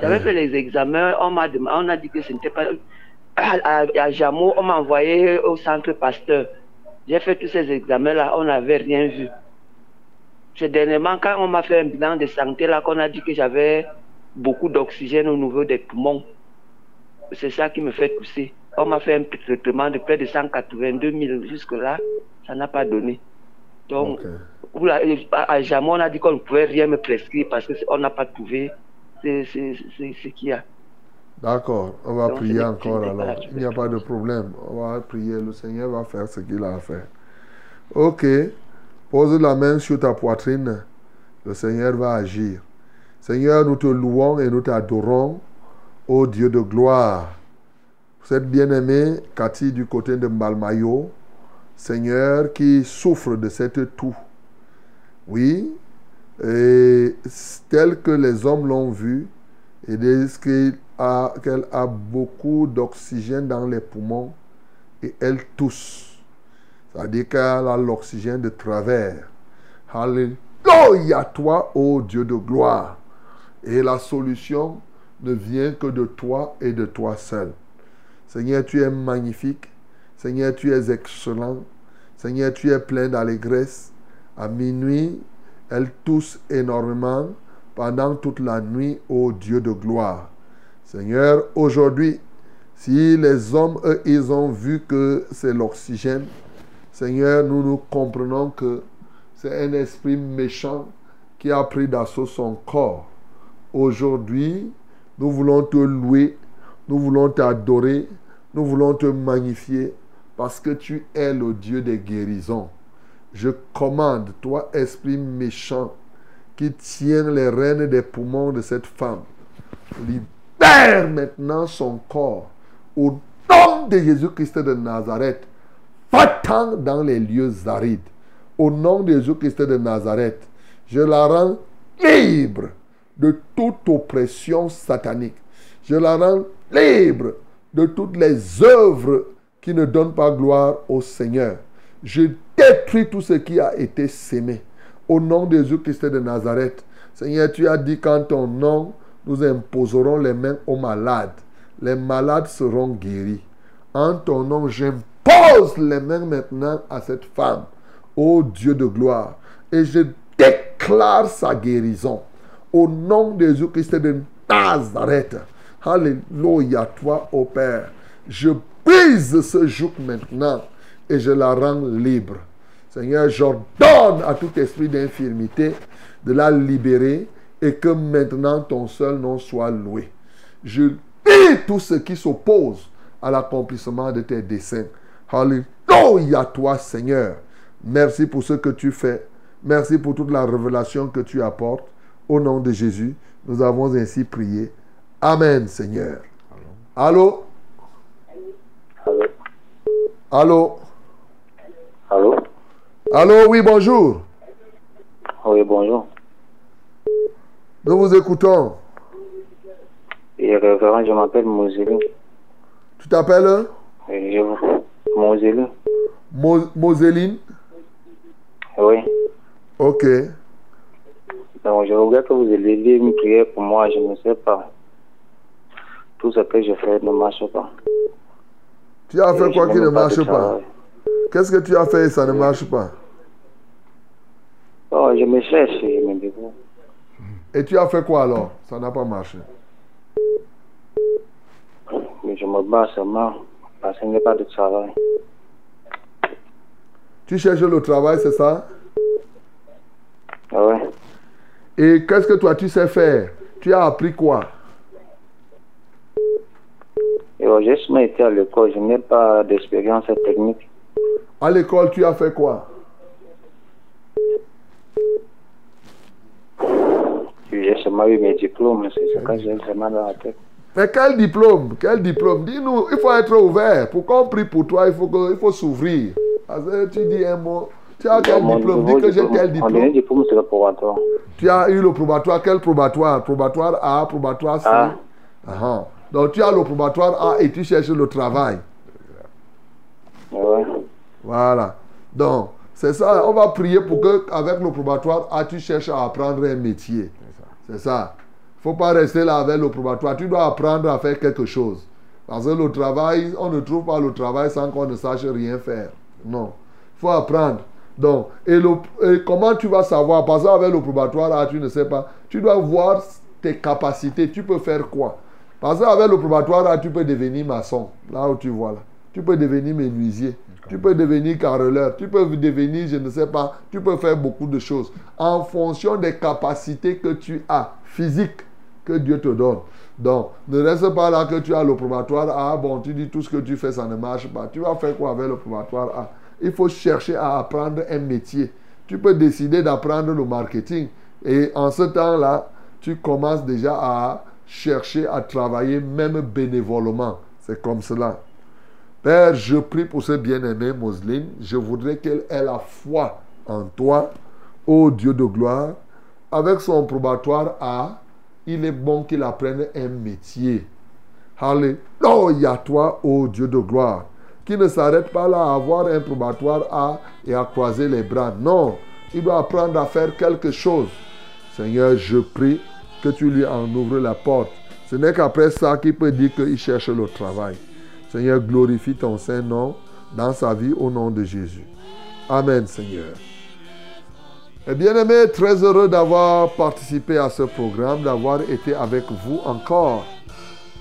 J'avais Ouais. fait les examens. On m'a on a dit que ce n'était pas. À, à, à Jameau, on m'a envoyé au centre Pasteur. J'ai fait tous ces examens-là, on n'avait rien vu. C'est dernièrement, quand on m'a fait un bilan de santé, là, qu'on a dit que j'avais beaucoup d'oxygène au niveau des poumons. C'est ça qui me fait tousser. On m'a fait un petit traitement de près de 182 000 jusque-là. Ça n'a pas donné. Donc, à Jamon, on a dit qu'on ne pouvait rien me prescrire parce qu'on n'a pas trouvé ce qu'il y a. D'accord, on va Donc, prier encore alors. Il n'y a pas de problème. On va prier. Le Seigneur va faire ce qu'il a à faire. Ok. Pose la main sur ta poitrine. Le Seigneur va agir. Seigneur, nous te louons et nous t'adorons, ô Dieu de gloire. Cette bien-aimée, Cathy, du côté de Mbalmayo, Seigneur, qui souffre de cette toux. Oui, et tel que les hommes l'ont vu, ils disent qu'elle a beaucoup d'oxygène dans les poumons et elle tousse. C'est-à-dire qu'elle a l'oxygène de travers. Alléluia toi, ô Dieu de gloire. Et la solution ne vient que de toi et de toi seul. Seigneur, tu es magnifique. Seigneur, tu es excellent. Seigneur, tu es plein d'allégresse. À minuit, elle tousse énormément pendant toute la nuit, ô Dieu de gloire. Seigneur, aujourd'hui, si les hommes, eux, ils ont vu que c'est l'oxygène, Seigneur, nous nous comprenons que c'est un esprit méchant qui a pris d'assaut son corps. Aujourd'hui, nous voulons te louer, nous voulons t'adorer, nous voulons te magnifier parce que tu es le Dieu des guérisons. Je commande, toi, esprit méchant, qui tient les rênes des poumons de cette femme, libère maintenant son corps au nom de Jésus-Christ de Nazareth, va-t'en dans les lieux arides. Au nom de Jésus-Christ de Nazareth, je la rends libre de toute oppression satanique. Je la rends libre de toutes les œuvres qui ne donnent pas gloire au Seigneur. Je détruis tout ce qui a été sémé. Au nom de Jésus-Christ de Nazareth, Seigneur, tu as dit qu'en ton nom, nous imposerons les mains aux malades. Les malades seront guéris. En ton nom, j'impose les mains maintenant à cette femme, ô Dieu de gloire, et je déclare sa guérison. Au nom de Jésus-Christ de Nazareth. Alléluia, toi, ô Père. Je brise ce joug maintenant et je la rends libre. Seigneur, j'ordonne à tout esprit d'infirmité de la libérer et que maintenant ton seul nom soit loué. Je dis tout ce qui s'oppose à l'accomplissement de tes desseins. Alléluia toi Seigneur. Merci pour ce que tu fais. Merci pour toute la révélation que tu apportes. Au nom de Jésus, nous avons ainsi prié. Amen Seigneur. Allô? Allô? Allô? Allô, oui, bonjour. Oui, bonjour. Nous vous écoutons. Et révérend, je m'appelle Moseli. Tu t'appelles? Je... Moseli. Mo- Moseline Oui. Ok. Donc, je regrette que vous ayez une prière pour moi, je ne sais pas. Tout ce que je fais ne marche pas. Tu as fait Et quoi qui ne pas marche pas? Qu'est-ce que tu as fait et ça ne marche pas? Oh, je me cherche, je me débrouille. Et tu as fait quoi alors? Ça n'a pas marché. Mais je me bats seulement parce qu'il n'y a pas de travail. Tu cherches le travail, c'est ça? Ah ouais. Et qu'est-ce que toi tu sais faire? Tu as appris quoi? J'ai seulement été à l'école, je n'ai pas d'expérience technique. À l'école, tu as fait quoi? J'ai seulement eu mes diplômes, c'est ce que j'ai vraiment dans la tête. Mais quel diplôme? Quel diplôme? Dis-nous, il faut être ouvert. Pour qu'on prie pour toi, il faut, que- il faut s'ouvrir. Parce que tu dis un mot. Tu as quel diplôme? Dis que j'ai Mon diplôme? diplôme, c'est le probatoire. Tu as eu le probatoire. Quel probatoire? Probatoire A, probatoire C? Donc tu as le probatoire A et tu cherches le travail. Ouais. Voilà. Donc, c'est ça. On va prier pour que, avec le probatoire A, tu cherches à apprendre un métier. C'est ça. Il ne faut pas rester là avec le probatoire. Tu dois apprendre à faire quelque chose. Parce que le travail, on ne trouve pas le travail sans qu'on ne sache rien faire. Non. Il faut apprendre. Donc, et, comment tu vas savoir? Parce qu'avec le probatoire tu ne sais pas. Tu dois voir tes capacités. Tu peux faire quoi? Parce qu'avec le probatoire tu peux devenir maçon. Là où tu vois là. Tu peux devenir menuisier. Tu peux devenir carreleur. Tu peux devenir, je ne sais pas, tu peux faire beaucoup de choses. En fonction des capacités que tu as, physiques, que Dieu te donne. Donc, ne reste pas là que tu as le probatoire A. Bon, tu dis tout ce que tu fais, ça ne marche pas. Tu vas faire quoi avec le probatoire A? Il faut chercher à apprendre un métier. Tu peux décider d'apprendre le marketing. Et en ce temps-là, tu commences déjà à chercher à travailler même bénévolement. C'est comme cela. Père, je prie pour ce bien-aimé Moseline. Je voudrais qu'elle ait la foi en toi, ô Dieu de gloire. Avec son probatoire A, il est bon qu'il apprenne un métier. Alléluia, toi, ô Dieu de gloire. Qui ne s'arrête pas là à avoir un probatoire A et à croiser les bras. Non, il doit apprendre à faire quelque chose. Seigneur, je prie que tu lui en ouvres la porte. Ce n'est qu'après ça qu'il peut dire qu'il cherche le travail. Seigneur, glorifie ton Saint-Nom dans sa vie au nom de Jésus. Amen, Seigneur. Et bien aimé, très heureux d'avoir participé à ce programme, d'avoir été avec vous encore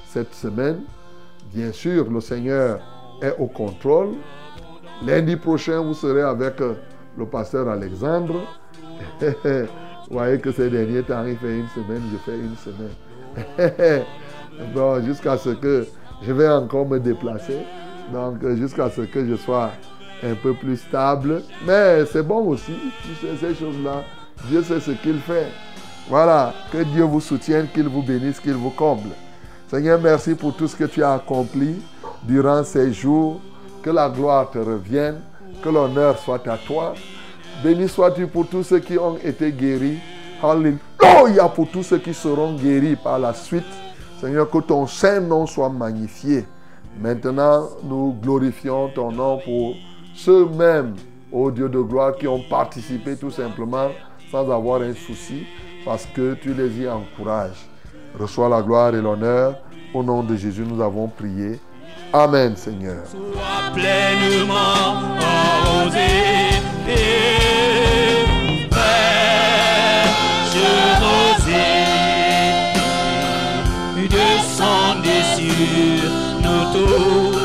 cette semaine. Bien sûr, le Seigneur est au contrôle. Lundi prochain, vous serez avec euh, le pasteur Alexandre. vous voyez que ces derniers temps, il fait une semaine, je fais une semaine. bon, jusqu'à ce que je vais encore me déplacer. Donc, jusqu'à ce que je sois un peu plus stable. Mais c'est bon aussi, tu sais, ces choses-là. Dieu sait ce qu'il fait. Voilà, que Dieu vous soutienne, qu'il vous bénisse, qu'il vous comble. Seigneur, merci pour tout ce que tu as accompli durant ces jours. Que la gloire te revienne, que l'honneur soit à toi. Béni sois-tu pour tous ceux qui ont été guéris. Alléluia pour tous ceux qui seront guéris par la suite. Seigneur, que ton saint nom soit magnifié. Maintenant, nous glorifions ton nom pour ceux-mêmes, ô Dieu de gloire, qui ont participé tout simplement sans avoir un souci, parce que tu les y encourages. Reçois la gloire et l'honneur. Au nom de Jésus, nous avons prié. Amen, Seigneur. Sois pleinement et rosée. Descendez sur nous tous.